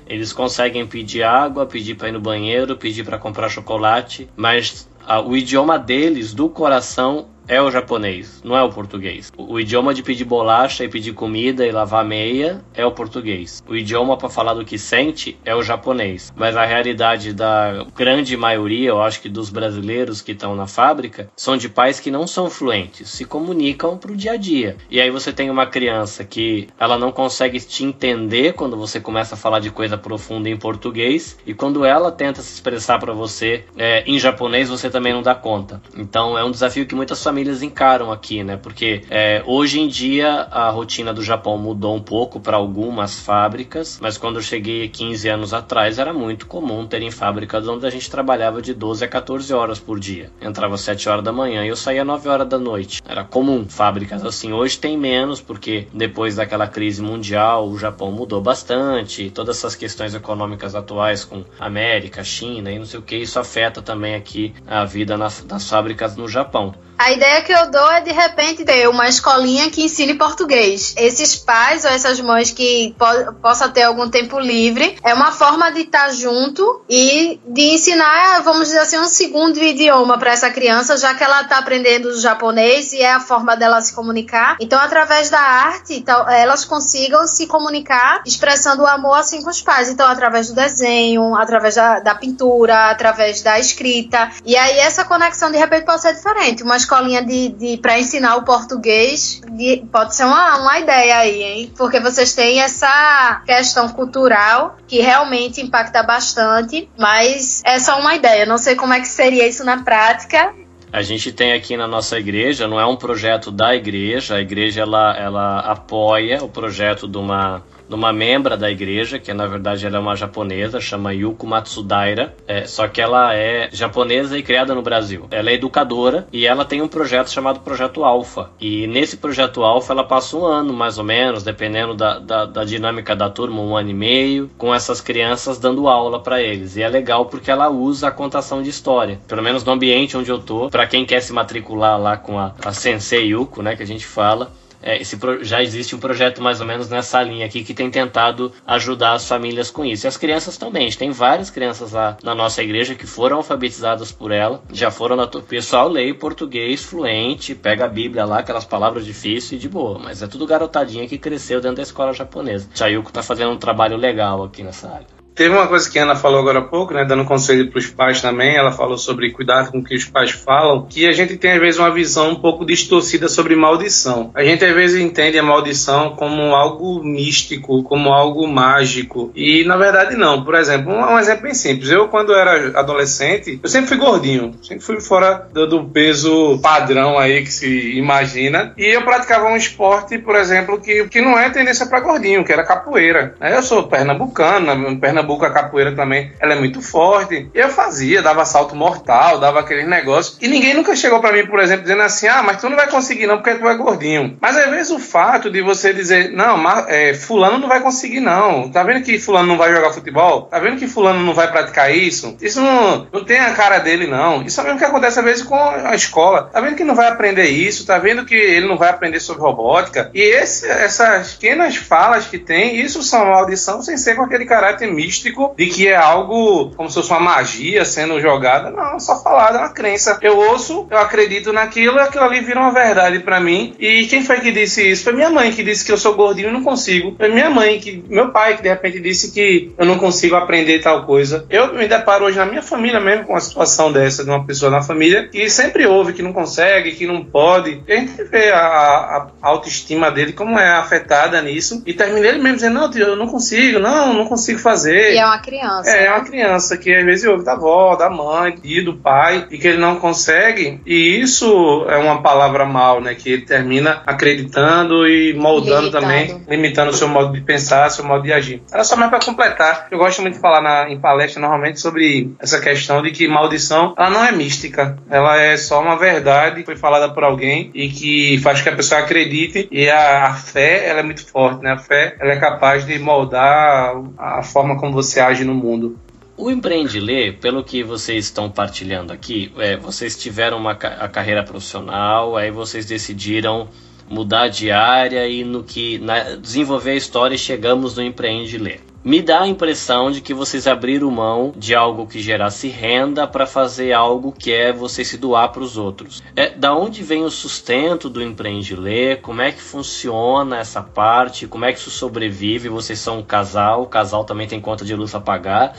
Eles conseguem pedir água, pedir para ir no banheiro, pedir para comprar chocolate, mas a, o idioma deles, do coração, é o japonês, não é o português. O, idioma de pedir bolacha e pedir comida e lavar meia é o português. O idioma para falar do que sente é o japonês. Mas a realidade da grande maioria, eu acho que dos brasileiros que estão na fábrica, são de pais que não são fluentes, se comunicam pro dia a dia. E aí você tem uma criança que ela não consegue te entender quando você começa a falar de coisa profunda em português e quando ela tenta se expressar para você é, em japonês você também não dá conta. Então é um desafio que muitas famílias famílias encaram aqui, né? Porque é, hoje em dia a rotina do Japão mudou um pouco para algumas fábricas, mas quando eu cheguei 15 anos atrás era muito comum terem fábricas onde a gente trabalhava de 12 a 14 horas por dia. Entrava às 7 horas da manhã e eu saía às 9 horas da noite. Era comum fábricas assim. Hoje tem menos porque depois daquela crise mundial o Japão mudou bastante, todas essas questões econômicas atuais com América, China e não sei o que, isso afeta também aqui a vida nas, nas fábricas no Japão. A ideia que eu dou é de repente ter uma escolinha que ensine português. Esses pais ou essas mães que po possam ter algum tempo livre, é uma forma de estar junto e de ensinar, vamos dizer assim, um segundo idioma para essa criança, já que ela está aprendendo japonês e é a forma dela se comunicar. Então, através da arte, elas consigam se comunicar expressando o amor assim com os pais. Então, através do desenho, através da, da pintura, através da escrita. E aí, essa conexão de repente pode ser diferente. Uma escolinha de, de para ensinar o português de, pode ser uma, uma ideia aí, hein? Porque vocês têm essa questão cultural que realmente impacta bastante, mas é só uma ideia. Não sei como é que seria isso na prática, a gente tem aqui na nossa igreja, não é um projeto da igreja, a igreja ela, ela apoia o projeto de uma numa membra da igreja, que na verdade ela é uma japonesa, chama Yuko Matsudaira, é, só que ela é japonesa e criada no Brasil. Ela é educadora e ela tem um projeto chamado Projeto Alpha. E nesse Projeto Alpha ela passa um ano, mais ou menos, dependendo da, da, da dinâmica da turma, um ano e meio, com essas crianças dando aula para eles. E é legal porque ela usa a contação de história. Pelo menos no ambiente onde eu tô, para quem quer se matricular lá com a, a Sensei Yuko, né, que a gente fala, é, esse pro, já existe um projeto mais ou menos nessa linha aqui que tem tentado ajudar as famílias com isso. E as crianças também. A gente tem várias crianças lá na nossa igreja que foram alfabetizadas por ela, já foram na. O pessoal lê português fluente, pega a Bíblia lá, aquelas palavras difíceis e de boa. Mas é tudo garotadinha que cresceu dentro da escola japonesa. Chayuko tá fazendo um trabalho legal aqui nessa área. Teve uma coisa que a Ana falou agora há pouco, né, dando conselho para os pais também. Ela falou sobre cuidado com o que os pais falam, que a gente tem às vezes uma visão um pouco distorcida sobre maldição. A gente às vezes entende a maldição como algo místico, como algo mágico. E na verdade não. Por exemplo, um, um exemplo bem simples. Eu, quando era adolescente, eu sempre fui gordinho, sempre fui fora do, do peso padrão aí que se imagina. E eu praticava um esporte, por exemplo, que, que não é tendência para gordinho, que era capoeira. Eu sou pernambucano, pernambucano Pernambuco a capoeira também ela é muito forte. Eu fazia, dava salto mortal, dava aquele negócio. E ninguém nunca chegou para mim, por exemplo, dizendo assim: ah, mas tu não vai conseguir não porque tu é gordinho. Mas às vezes o fato de você dizer: não, mas, é, Fulano não vai conseguir não. Tá vendo que Fulano não vai jogar futebol? Tá vendo que Fulano não vai praticar isso? Isso não, não tem a cara dele não. Isso é mesmo que acontece às vezes com a escola. Tá vendo que não vai aprender isso? Tá vendo que ele não vai aprender sobre robótica? E esse, essas pequenas falas que tem, isso são maldição sem ser com aquele caráter místico místico de que é algo como se fosse uma magia sendo jogada. Não, só falada, é uma crença. Eu ouço, eu acredito naquilo e aquilo ali vira uma verdade para mim. E quem foi que disse isso? Foi minha mãe que disse que eu sou gordinho e não consigo. Foi minha mãe, que meu pai que de repente disse que eu não consigo aprender tal coisa. Eu me deparo hoje na minha família mesmo com uma situação dessa, de uma pessoa na família que sempre ouve que não consegue, que não pode. E a gente vê a, a autoestima dele como é afetada nisso. E termina ele mesmo dizendo: Não, eu não consigo, não, não consigo fazer e é uma criança. É, é uma criança que às vezes ouve da avó, da mãe, e do pai, e que ele não consegue. E isso é uma palavra mal, né? Que ele termina acreditando e moldando também, limitando o seu modo de pensar, seu modo de agir. Era só mais para completar. Eu gosto muito de falar na, em palestra normalmente sobre essa questão de que maldição, ela não é mística. Ela é só uma verdade que foi falada por alguém e que faz que a pessoa acredite. E a, a fé, ela é muito forte, né? A fé, ela é capaz de moldar a forma como como você age no mundo. O Empreende Ler, pelo que vocês estão partilhando aqui, é, vocês tiveram uma a carreira profissional, aí vocês decidiram mudar de área e no que na, desenvolver a história e chegamos no Empreende Ler. Me dá a impressão de que vocês abriram mão de algo que gerasse renda para fazer algo que é você se doar para os outros. É, da onde vem o sustento do Empreender? Como é que funciona essa parte? Como é que isso sobrevive? Vocês são um casal, o casal também tem conta de luz a pagar.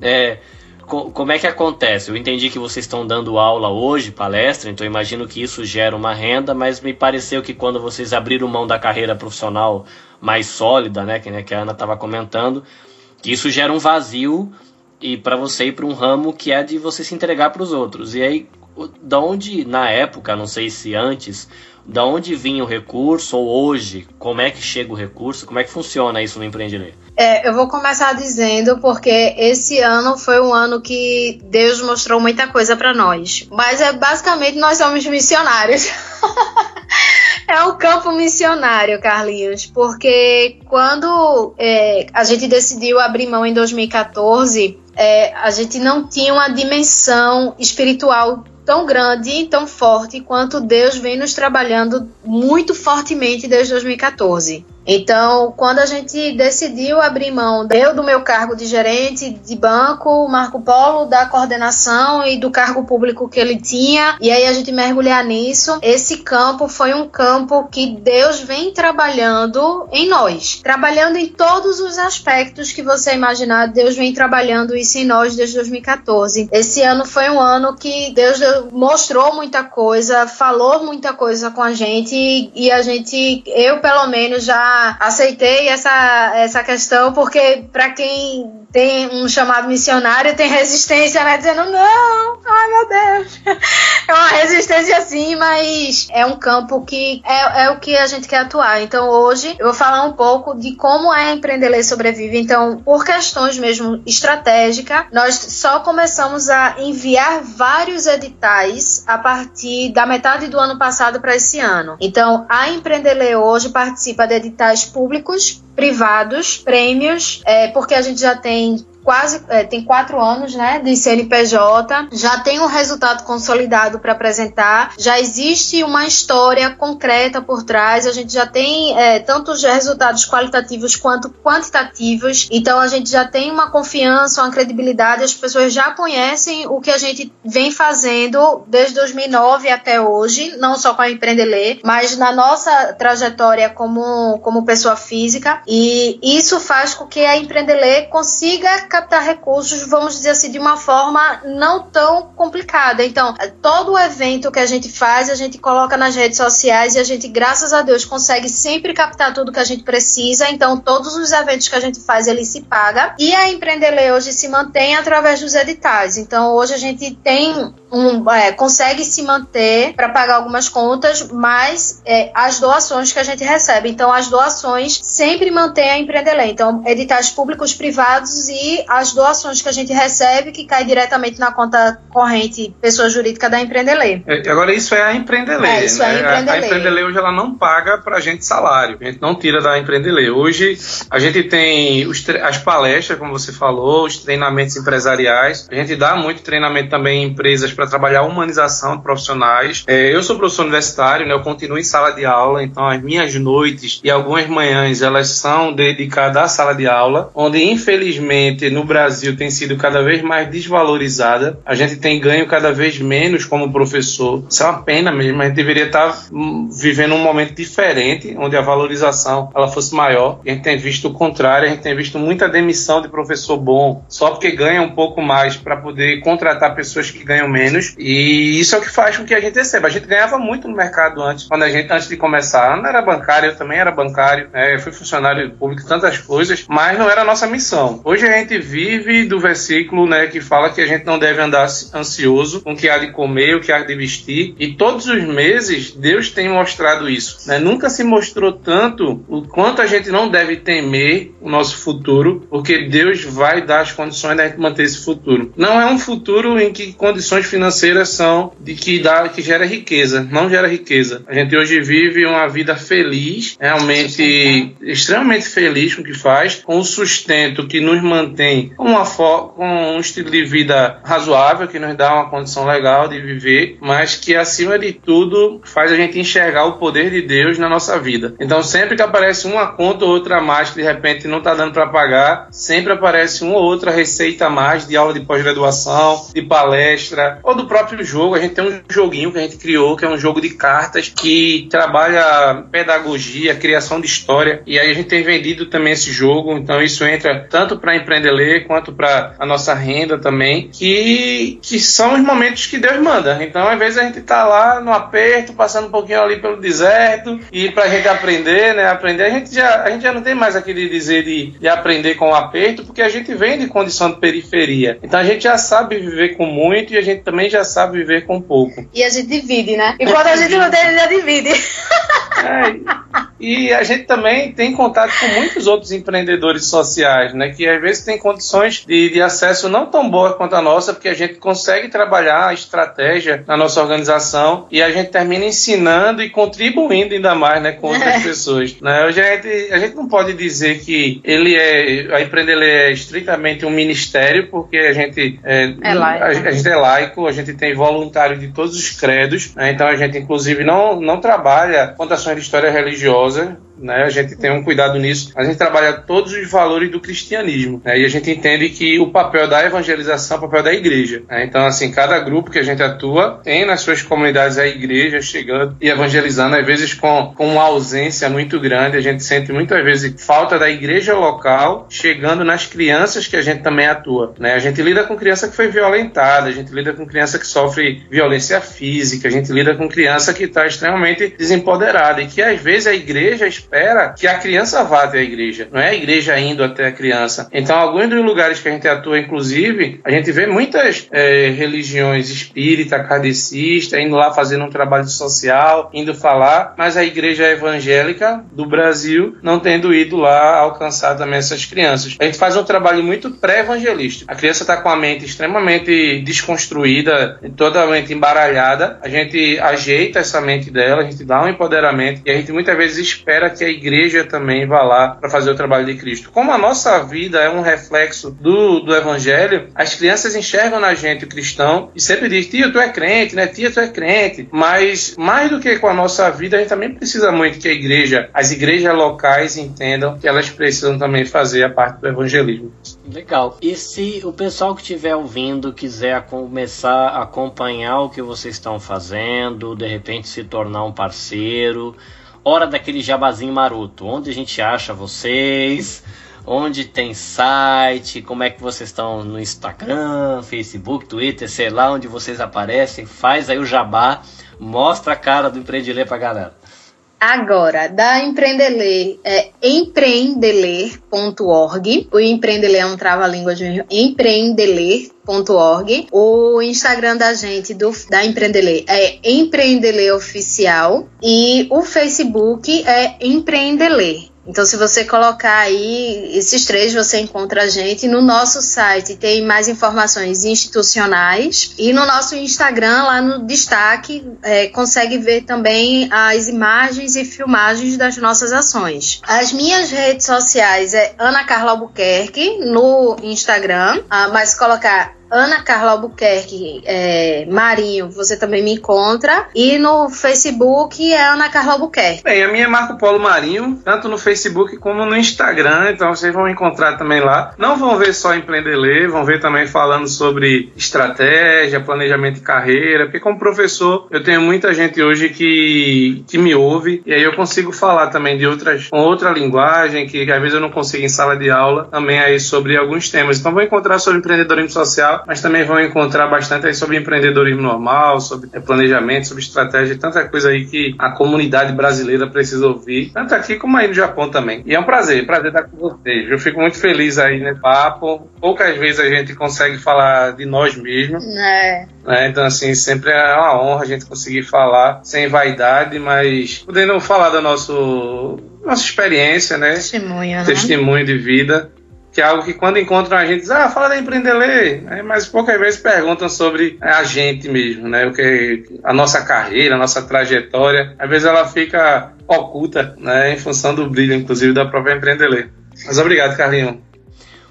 É, como é que acontece? Eu entendi que vocês estão dando aula hoje, palestra, então imagino que isso gera uma renda, mas me pareceu que quando vocês abriram mão da carreira profissional mais sólida, né, que, né, que a Ana estava comentando, que isso gera um vazio e para você ir para um ramo que é de você se entregar para os outros. E aí, da onde na época, não sei se antes, da onde vinha o recurso ou hoje, como é que chega o recurso, como é que funciona isso no empreendimento? É, eu vou começar dizendo porque esse ano foi um ano que Deus mostrou muita coisa para nós. Mas é basicamente nós somos missionários. é um campo missionário, Carlinhos, porque quando é, a gente decidiu abrir mão em 2014, é, a gente não tinha uma dimensão espiritual tão grande e tão forte quanto Deus vem nos trabalhando muito fortemente desde 2014. Então, quando a gente decidiu abrir mão, eu do meu cargo de gerente de banco, Marco Polo da coordenação e do cargo público que ele tinha, e aí a gente mergulhar nisso, esse campo foi um campo que Deus vem trabalhando em nós, trabalhando em todos os aspectos que você imaginar, Deus vem trabalhando isso em nós desde 2014. Esse ano foi um ano que Deus mostrou muita coisa, falou muita coisa com a gente e a gente, eu pelo menos já aceitei essa, essa questão, porque para quem tem um chamado missionário, tem resistência, né? Dizendo, não, ai meu Deus. É uma resistência assim, mas é um campo que é, é o que a gente quer atuar. Então hoje eu vou falar um pouco de como é Empreender e Sobrevive. Então, por questões mesmo estratégicas, nós só começamos a enviar vários editais a partir da metade do ano passado para esse ano. Então, a Empreender hoje participa de editais públicos privados, prêmios, é, porque a gente já tem quase é, tem quatro anos né, de CNPJ, já tem um resultado consolidado para apresentar, já existe uma história concreta por trás, a gente já tem é, tanto os resultados qualitativos quanto quantitativos, então a gente já tem uma confiança, uma credibilidade, as pessoas já conhecem o que a gente vem fazendo desde 2009 até hoje, não só com a Empreender, mas na nossa trajetória como, como pessoa física, e isso faz com que a Empreender consiga captar recursos, vamos dizer assim, de uma forma não tão complicada. Então, todo o evento que a gente faz, a gente coloca nas redes sociais e a gente, graças a Deus, consegue sempre captar tudo que a gente precisa. Então, todos os eventos que a gente faz, ele se paga. E a Empreender hoje se mantém através dos editais. Então, hoje a gente tem um, é, consegue se manter para pagar algumas contas, mas é, as doações que a gente recebe. Então, as doações sempre mantém a Empreender Então, editais públicos, privados e as doações que a gente recebe, que cai diretamente na conta corrente pessoa jurídica da Empreendelê. É, agora, isso é a Empreendelê. É, isso né? é a Empreendelê. A, a Empreendelê hoje ela não paga para a gente salário. A gente não tira da Empreendelê. Hoje a gente tem os, as palestras, como você falou, os treinamentos empresariais. A gente dá muito treinamento também em empresas para trabalhar a humanização de profissionais. É, eu sou professor universitário, né? eu continuo em sala de aula, então as minhas noites e algumas manhãs elas são dedicadas à sala de aula, onde infelizmente no Brasil tem sido cada vez mais desvalorizada. A gente tem ganho cada vez menos como professor. Isso é uma pena mesmo. A gente deveria estar hum, vivendo um momento diferente, onde a valorização ela fosse maior. A gente tem visto o contrário. A gente tem visto muita demissão de professor bom só porque ganha um pouco mais para poder contratar pessoas que ganham menos. E isso é o que faz com que a gente receba. A gente ganhava muito no mercado antes, quando a gente antes de começar. Ana era bancário, eu também era bancário. Né? Fui funcionário público, tantas coisas, mas não era a nossa missão. Hoje a gente vive do versículo né, que fala que a gente não deve andar ansioso com o que há de comer, o que há de vestir. E todos os meses Deus tem mostrado isso. Né? Nunca se mostrou tanto o quanto a gente não deve temer o nosso futuro, porque Deus vai dar as condições da gente manter esse futuro. Não é um futuro em que condições financeiras são de que dá que gera riqueza, não gera riqueza. A gente hoje vive uma vida feliz, realmente extremamente feliz com o que faz, com o sustento que nos mantém tem uma com um estilo de vida razoável, que nos dá uma condição legal de viver, mas que acima de tudo faz a gente enxergar o poder de Deus na nossa vida. Então sempre que aparece uma conta ou outra mais que de repente não está dando para pagar, sempre aparece uma ou outra receita a mais de aula de pós-graduação, de palestra ou do próprio jogo. A gente tem um joguinho que a gente criou, que é um jogo de cartas que trabalha pedagogia, criação de história e aí a gente tem vendido também esse jogo. Então isso entra tanto para empreender quanto para a nossa renda também, que, que são os momentos que Deus manda. Então às vezes a gente está lá no aperto, passando um pouquinho ali pelo deserto e para a gente aprender, né? Aprender a gente já a gente já não tem mais aquele dizer de, de aprender com o aperto, porque a gente vem de condição de periferia. Então a gente já sabe viver com muito e a gente também já sabe viver com pouco. E a gente divide, né? Enquanto a gente não tem, já divide. É, e a gente também tem contato com muitos outros empreendedores sociais, né? Que às vezes têm condições de, de acesso não tão boas quanto a nossa, porque a gente consegue trabalhar a estratégia na nossa organização e a gente termina ensinando e contribuindo ainda mais, né, com outras é. pessoas. Né? A gente, a gente não pode dizer que ele é a empreender é estritamente um ministério, porque a gente é, é laico. A, a, gente é laico, a gente tem voluntário de todos os credos, né? então a gente inclusive não, não trabalha contações de história religiosa, né? A gente tem um cuidado nisso. A gente trabalha todos os valores do cristianismo, né? E a gente entende que o papel da evangelização é o papel da igreja. Né? Então, assim, cada grupo que a gente atua tem nas suas comunidades a igreja chegando e evangelizando, às vezes com, com uma ausência muito grande. A gente sente muitas vezes falta da igreja local chegando nas crianças que a gente também atua, né? A gente lida com criança que foi violentada, a gente lida com criança que sofre violência física, a gente lida com criança que está extremamente desempoderada e que às vezes a igreja espera que a criança vá até a igreja, não é a igreja indo até a criança. Então, alguns dos lugares que a gente atua, inclusive, a gente vê muitas é, religiões espírita, kardecista, indo lá fazendo um trabalho social, indo falar, mas a igreja evangélica do Brasil não tendo ido lá alcançar também essas crianças. A gente faz um trabalho muito pré-evangelístico. A criança está com a mente extremamente desconstruída, totalmente embaralhada. A gente ajeita essa mente dela, a gente dá um empoderamento e a gente muitas vezes espera que que a igreja também vá lá para fazer o trabalho de Cristo. Como a nossa vida é um reflexo do, do Evangelho, as crianças enxergam na gente o cristão e sempre diz: Tia, tu é crente, né? Tia, tu é crente. Mas mais do que com a nossa vida, a gente também precisa muito que a igreja, as igrejas locais entendam que elas precisam também fazer a parte do evangelismo. Legal. E se o pessoal que estiver ouvindo quiser começar a acompanhar o que vocês estão fazendo, de repente se tornar um parceiro, hora daquele jabazinho maroto. Onde a gente acha vocês? Onde tem site? Como é que vocês estão no Instagram, Facebook, Twitter, sei lá onde vocês aparecem? Faz aí o jabá, mostra a cara do Empreendelê pra galera. Agora, da Empreendeler é empreendeler.org. O Empreendeler é um trava-língua de empreendeler.org. O Instagram da gente, do, da Empreendeler, é Empreendeler Oficial. E o Facebook é Empreendeler. Então, se você colocar aí esses três, você encontra a gente. No nosso site tem mais informações institucionais. E no nosso Instagram, lá no destaque, é, consegue ver também as imagens e filmagens das nossas ações. As minhas redes sociais é Ana Carla Albuquerque no Instagram, ah, mas colocar Ana Carla Albuquerque é, Marinho, você também me encontra. E no Facebook é Ana Carla Albuquerque. Bem, a minha é Marco Polo Marinho, tanto no Facebook como no Instagram, então vocês vão encontrar também lá. Não vão ver só empreender, vão ver também falando sobre estratégia, planejamento de carreira, porque como professor eu tenho muita gente hoje que, que me ouve e aí eu consigo falar também de outras, com outra linguagem que às vezes eu não consigo em sala de aula, também aí sobre alguns temas. Então vou encontrar sobre empreendedorismo social mas também vão encontrar bastante aí sobre empreendedorismo normal, sobre é, planejamento, sobre estratégia, tanta coisa aí que a comunidade brasileira precisa ouvir, tanto aqui como aí no Japão também. E é um prazer, prazer estar com vocês. Eu fico muito feliz aí no papo. Poucas vezes a gente consegue falar de nós mesmos. É. Né? Então, assim, sempre é uma honra a gente conseguir falar sem vaidade, mas podendo falar da nosso, nossa experiência, né? Testemunho, né? Testemunho de vida que é algo que quando encontram a gente diz, ah, fala da Empreender, né? mas poucas vezes perguntam sobre a gente mesmo, né? O que a nossa carreira, a nossa trajetória, às vezes ela fica oculta, né? Em função do brilho, inclusive, da própria Empreender. Mas obrigado, Carlinho.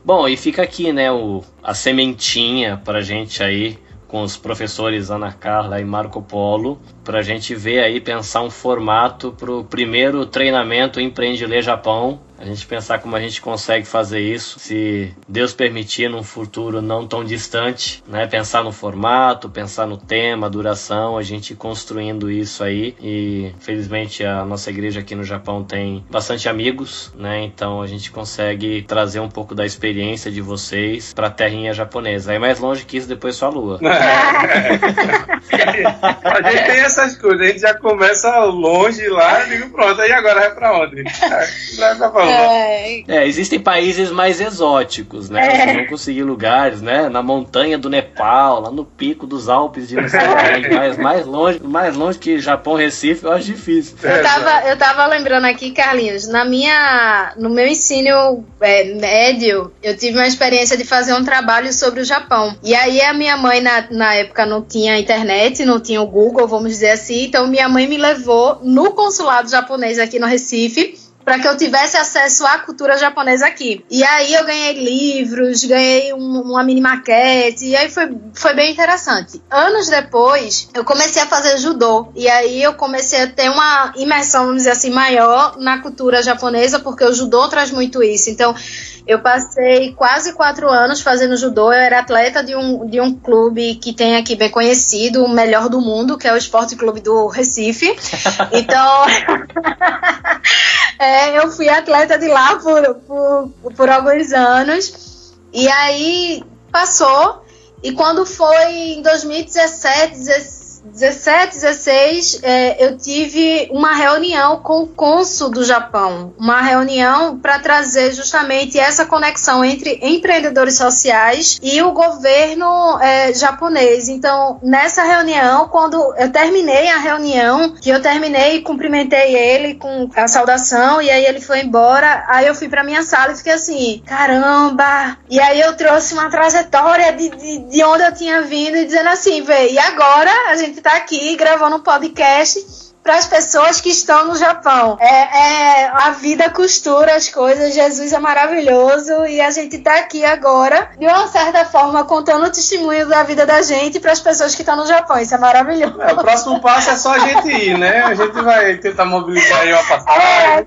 Bom, e fica aqui, né, o, a sementinha pra gente aí com os professores Ana Carla e Marco Polo, para a gente ver aí, pensar um formato para o primeiro treinamento Empreende Ler Japão, a gente pensar como a gente consegue fazer isso, se Deus permitir, num futuro não tão distante, né? Pensar no formato, pensar no tema, duração, a gente construindo isso aí. E felizmente a nossa igreja aqui no Japão tem bastante amigos, né? Então a gente consegue trazer um pouco da experiência de vocês para a terrinha japonesa. Aí mais longe que isso, depois só a lua. a gente tem essas coisas, a gente já começa longe lá, digo, pronto, aí agora vai para onde? Vai pra é. é, existem países mais exóticos, né? É. Você não conseguir lugares, né? Na montanha do Nepal, lá no pico dos Alpes de não sei onde, mais, mais longe, mais longe que Japão, Recife, eu acho difícil. Eu tava, eu tava lembrando aqui, Carlinhos, na minha, no meu ensino é, médio, eu tive uma experiência de fazer um trabalho sobre o Japão. E aí a minha mãe na, na época não tinha internet, não tinha o Google, vamos dizer assim, então minha mãe me levou no consulado japonês aqui no Recife para que eu tivesse acesso à cultura japonesa aqui. E aí eu ganhei livros, ganhei um, uma mini maquete, e aí foi, foi bem interessante. Anos depois, eu comecei a fazer judô, e aí eu comecei a ter uma imersão, vamos dizer assim, maior na cultura japonesa, porque o judô traz muito isso. Então, eu passei quase quatro anos fazendo judô. Eu era atleta de um, de um clube que tem aqui bem conhecido, o melhor do mundo, que é o Esporte Clube do Recife. Então, é, eu fui atleta de lá por, por, por alguns anos. E aí passou. E quando foi em 2017, 2016, 17, 16, é, eu tive uma reunião com o cônsul do Japão, uma reunião para trazer justamente essa conexão entre empreendedores sociais e o governo é, japonês. Então, nessa reunião, quando eu terminei a reunião, que eu terminei, cumprimentei ele com a saudação e aí ele foi embora, aí eu fui para minha sala e fiquei assim, caramba! E aí eu trouxe uma trajetória de, de, de onde eu tinha vindo e dizendo assim, vê, e agora a gente está aqui gravando um podcast para as pessoas que estão no Japão. É, é, a vida costura as coisas, Jesus é maravilhoso e a gente está aqui agora, de uma certa forma, contando o testemunho da vida da gente para as pessoas que estão no Japão. Isso é maravilhoso. É, o próximo passo é só a gente ir, né? A gente vai tentar mobilizar aí uma passagem. É,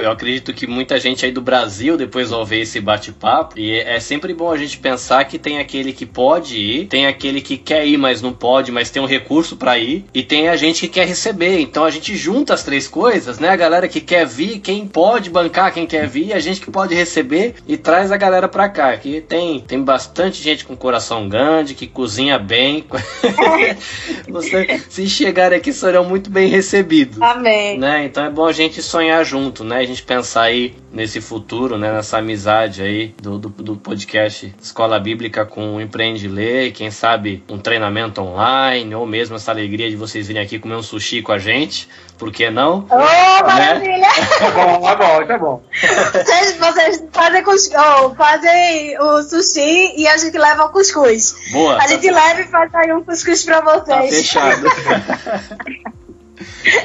eu acredito que muita gente aí do Brasil depois vai ver esse bate-papo. E é sempre bom a gente pensar que tem aquele que pode ir, tem aquele que quer ir, mas não pode, mas tem um recurso para ir, e tem a gente que quer receber. Então a gente junta as três coisas, né? A galera que quer vir, quem pode bancar quem quer vir, a gente que pode receber e traz a galera pra cá. Que tem, tem bastante gente com coração grande, que cozinha bem. Você, se chegar aqui, serão muito bem recebidos. Amém. Né? Então é bom a gente sonhar junto junto, né? A gente pensar aí nesse futuro, né? Nessa amizade aí do, do, do podcast Escola Bíblica com o Empreende Ler, quem sabe um treinamento online, ou mesmo essa alegria de vocês virem aqui comer um sushi com a gente, por que não? Oh, né? maravilha! É bom, é bom, é bom. Vocês, vocês fazem, oh, fazem o sushi e a gente leva o cuscuz. Boa. A gente leva e faz aí um cuscuz pra vocês. Tá fechado.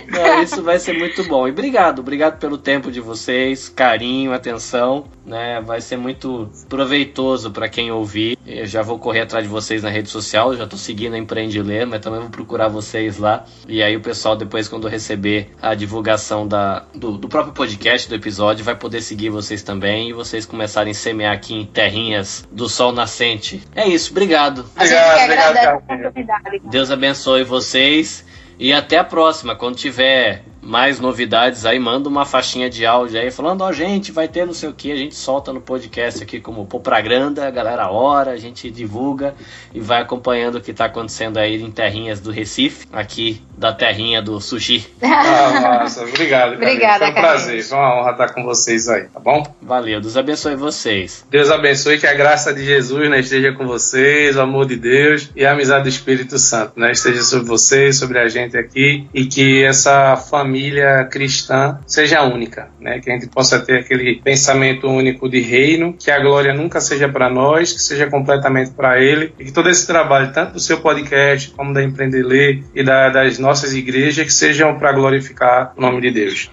Não, isso vai ser muito bom. E obrigado, obrigado pelo tempo de vocês, carinho, atenção, né? Vai ser muito proveitoso para quem ouvir. Eu já vou correr atrás de vocês na rede social, já tô seguindo a Empreende Ler, mas também vou procurar vocês lá. E aí o pessoal depois quando receber a divulgação da, do, do próprio podcast, do episódio, vai poder seguir vocês também e vocês começarem a semear aqui em terrinhas do sol nascente. É isso, obrigado. Obrigado, obrigado. Deus abençoe vocês. E até a próxima, quando tiver mais novidades aí, manda uma faixinha de áudio aí falando, ó, oh, gente, vai ter não sei o que, a gente solta no podcast aqui como Popraganda, a galera ora, a gente divulga e vai acompanhando o que tá acontecendo aí em terrinhas do Recife, aqui da terrinha do sushi. Ah, nossa, obrigado. Obrigada, Foi um prazer, foi uma honra estar com vocês aí, tá bom? Valeu, Deus abençoe vocês. Deus abençoe, que a graça de Jesus né, esteja com vocês, o amor de Deus e a amizade do Espírito Santo né, esteja sobre vocês, sobre a gente aqui e que essa família família cristã seja única, né? Que a gente possa ter aquele pensamento único de reino, que a glória nunca seja para nós, que seja completamente para Ele e que todo esse trabalho, tanto do seu podcast como da Empreender e da, das nossas igrejas, que sejam para glorificar o nome de Deus.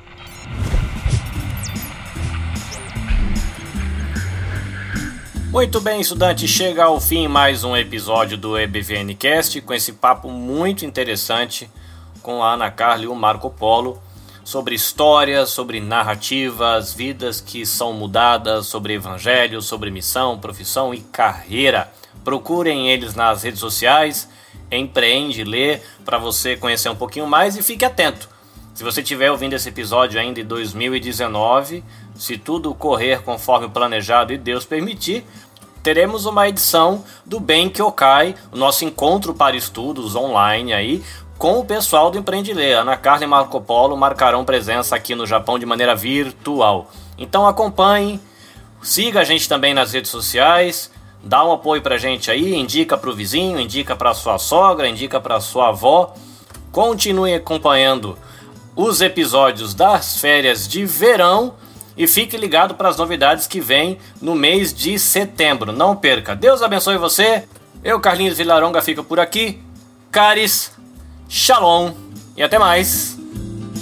Muito bem, estudante, chega ao fim mais um episódio do EBVNcast com esse papo muito interessante com a Ana Carla e o Marco Polo sobre histórias, sobre narrativas, vidas que são mudadas, sobre evangelho, sobre missão, profissão e carreira. Procurem eles nas redes sociais, empreende, lê, para você conhecer um pouquinho mais e fique atento. Se você estiver ouvindo esse episódio ainda em 2019, se tudo correr conforme planejado e Deus permitir, teremos uma edição do Bem que Okai, o nosso encontro para estudos online aí, com o pessoal do Empreende Ler. Ana Carla e Marco Polo marcarão presença aqui no Japão de maneira virtual. Então acompanhe, siga a gente também nas redes sociais, dá um apoio pra gente aí, indica pro vizinho, indica pra sua sogra, indica pra sua avó. Continue acompanhando os episódios das férias de verão e fique ligado para as novidades que vêm no mês de setembro. Não perca. Deus abençoe você. Eu, Carlinhos Vilaronga, fico por aqui. Caris, shalom e até mais.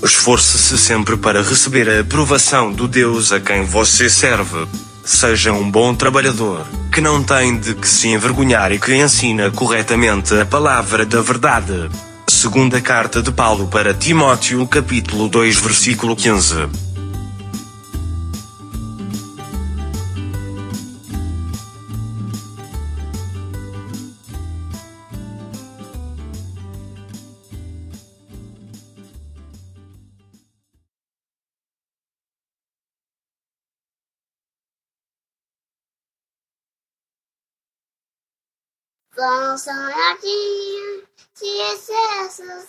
Esforce-se sempre para receber a aprovação do Deus a quem você serve. Seja um bom trabalhador, que não tem de que se envergonhar e que ensina corretamente a palavra da verdade. Segunda carta de Paulo para Timóteo, capítulo 2, versículo 15. Los soldadinhos excessos,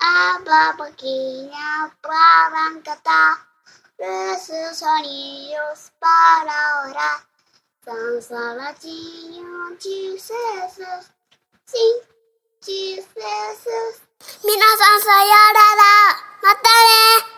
a babaquinha para cantar, os solinhos para orar São soladinhos excessos, sim, excessos. 皆さんさようならまたね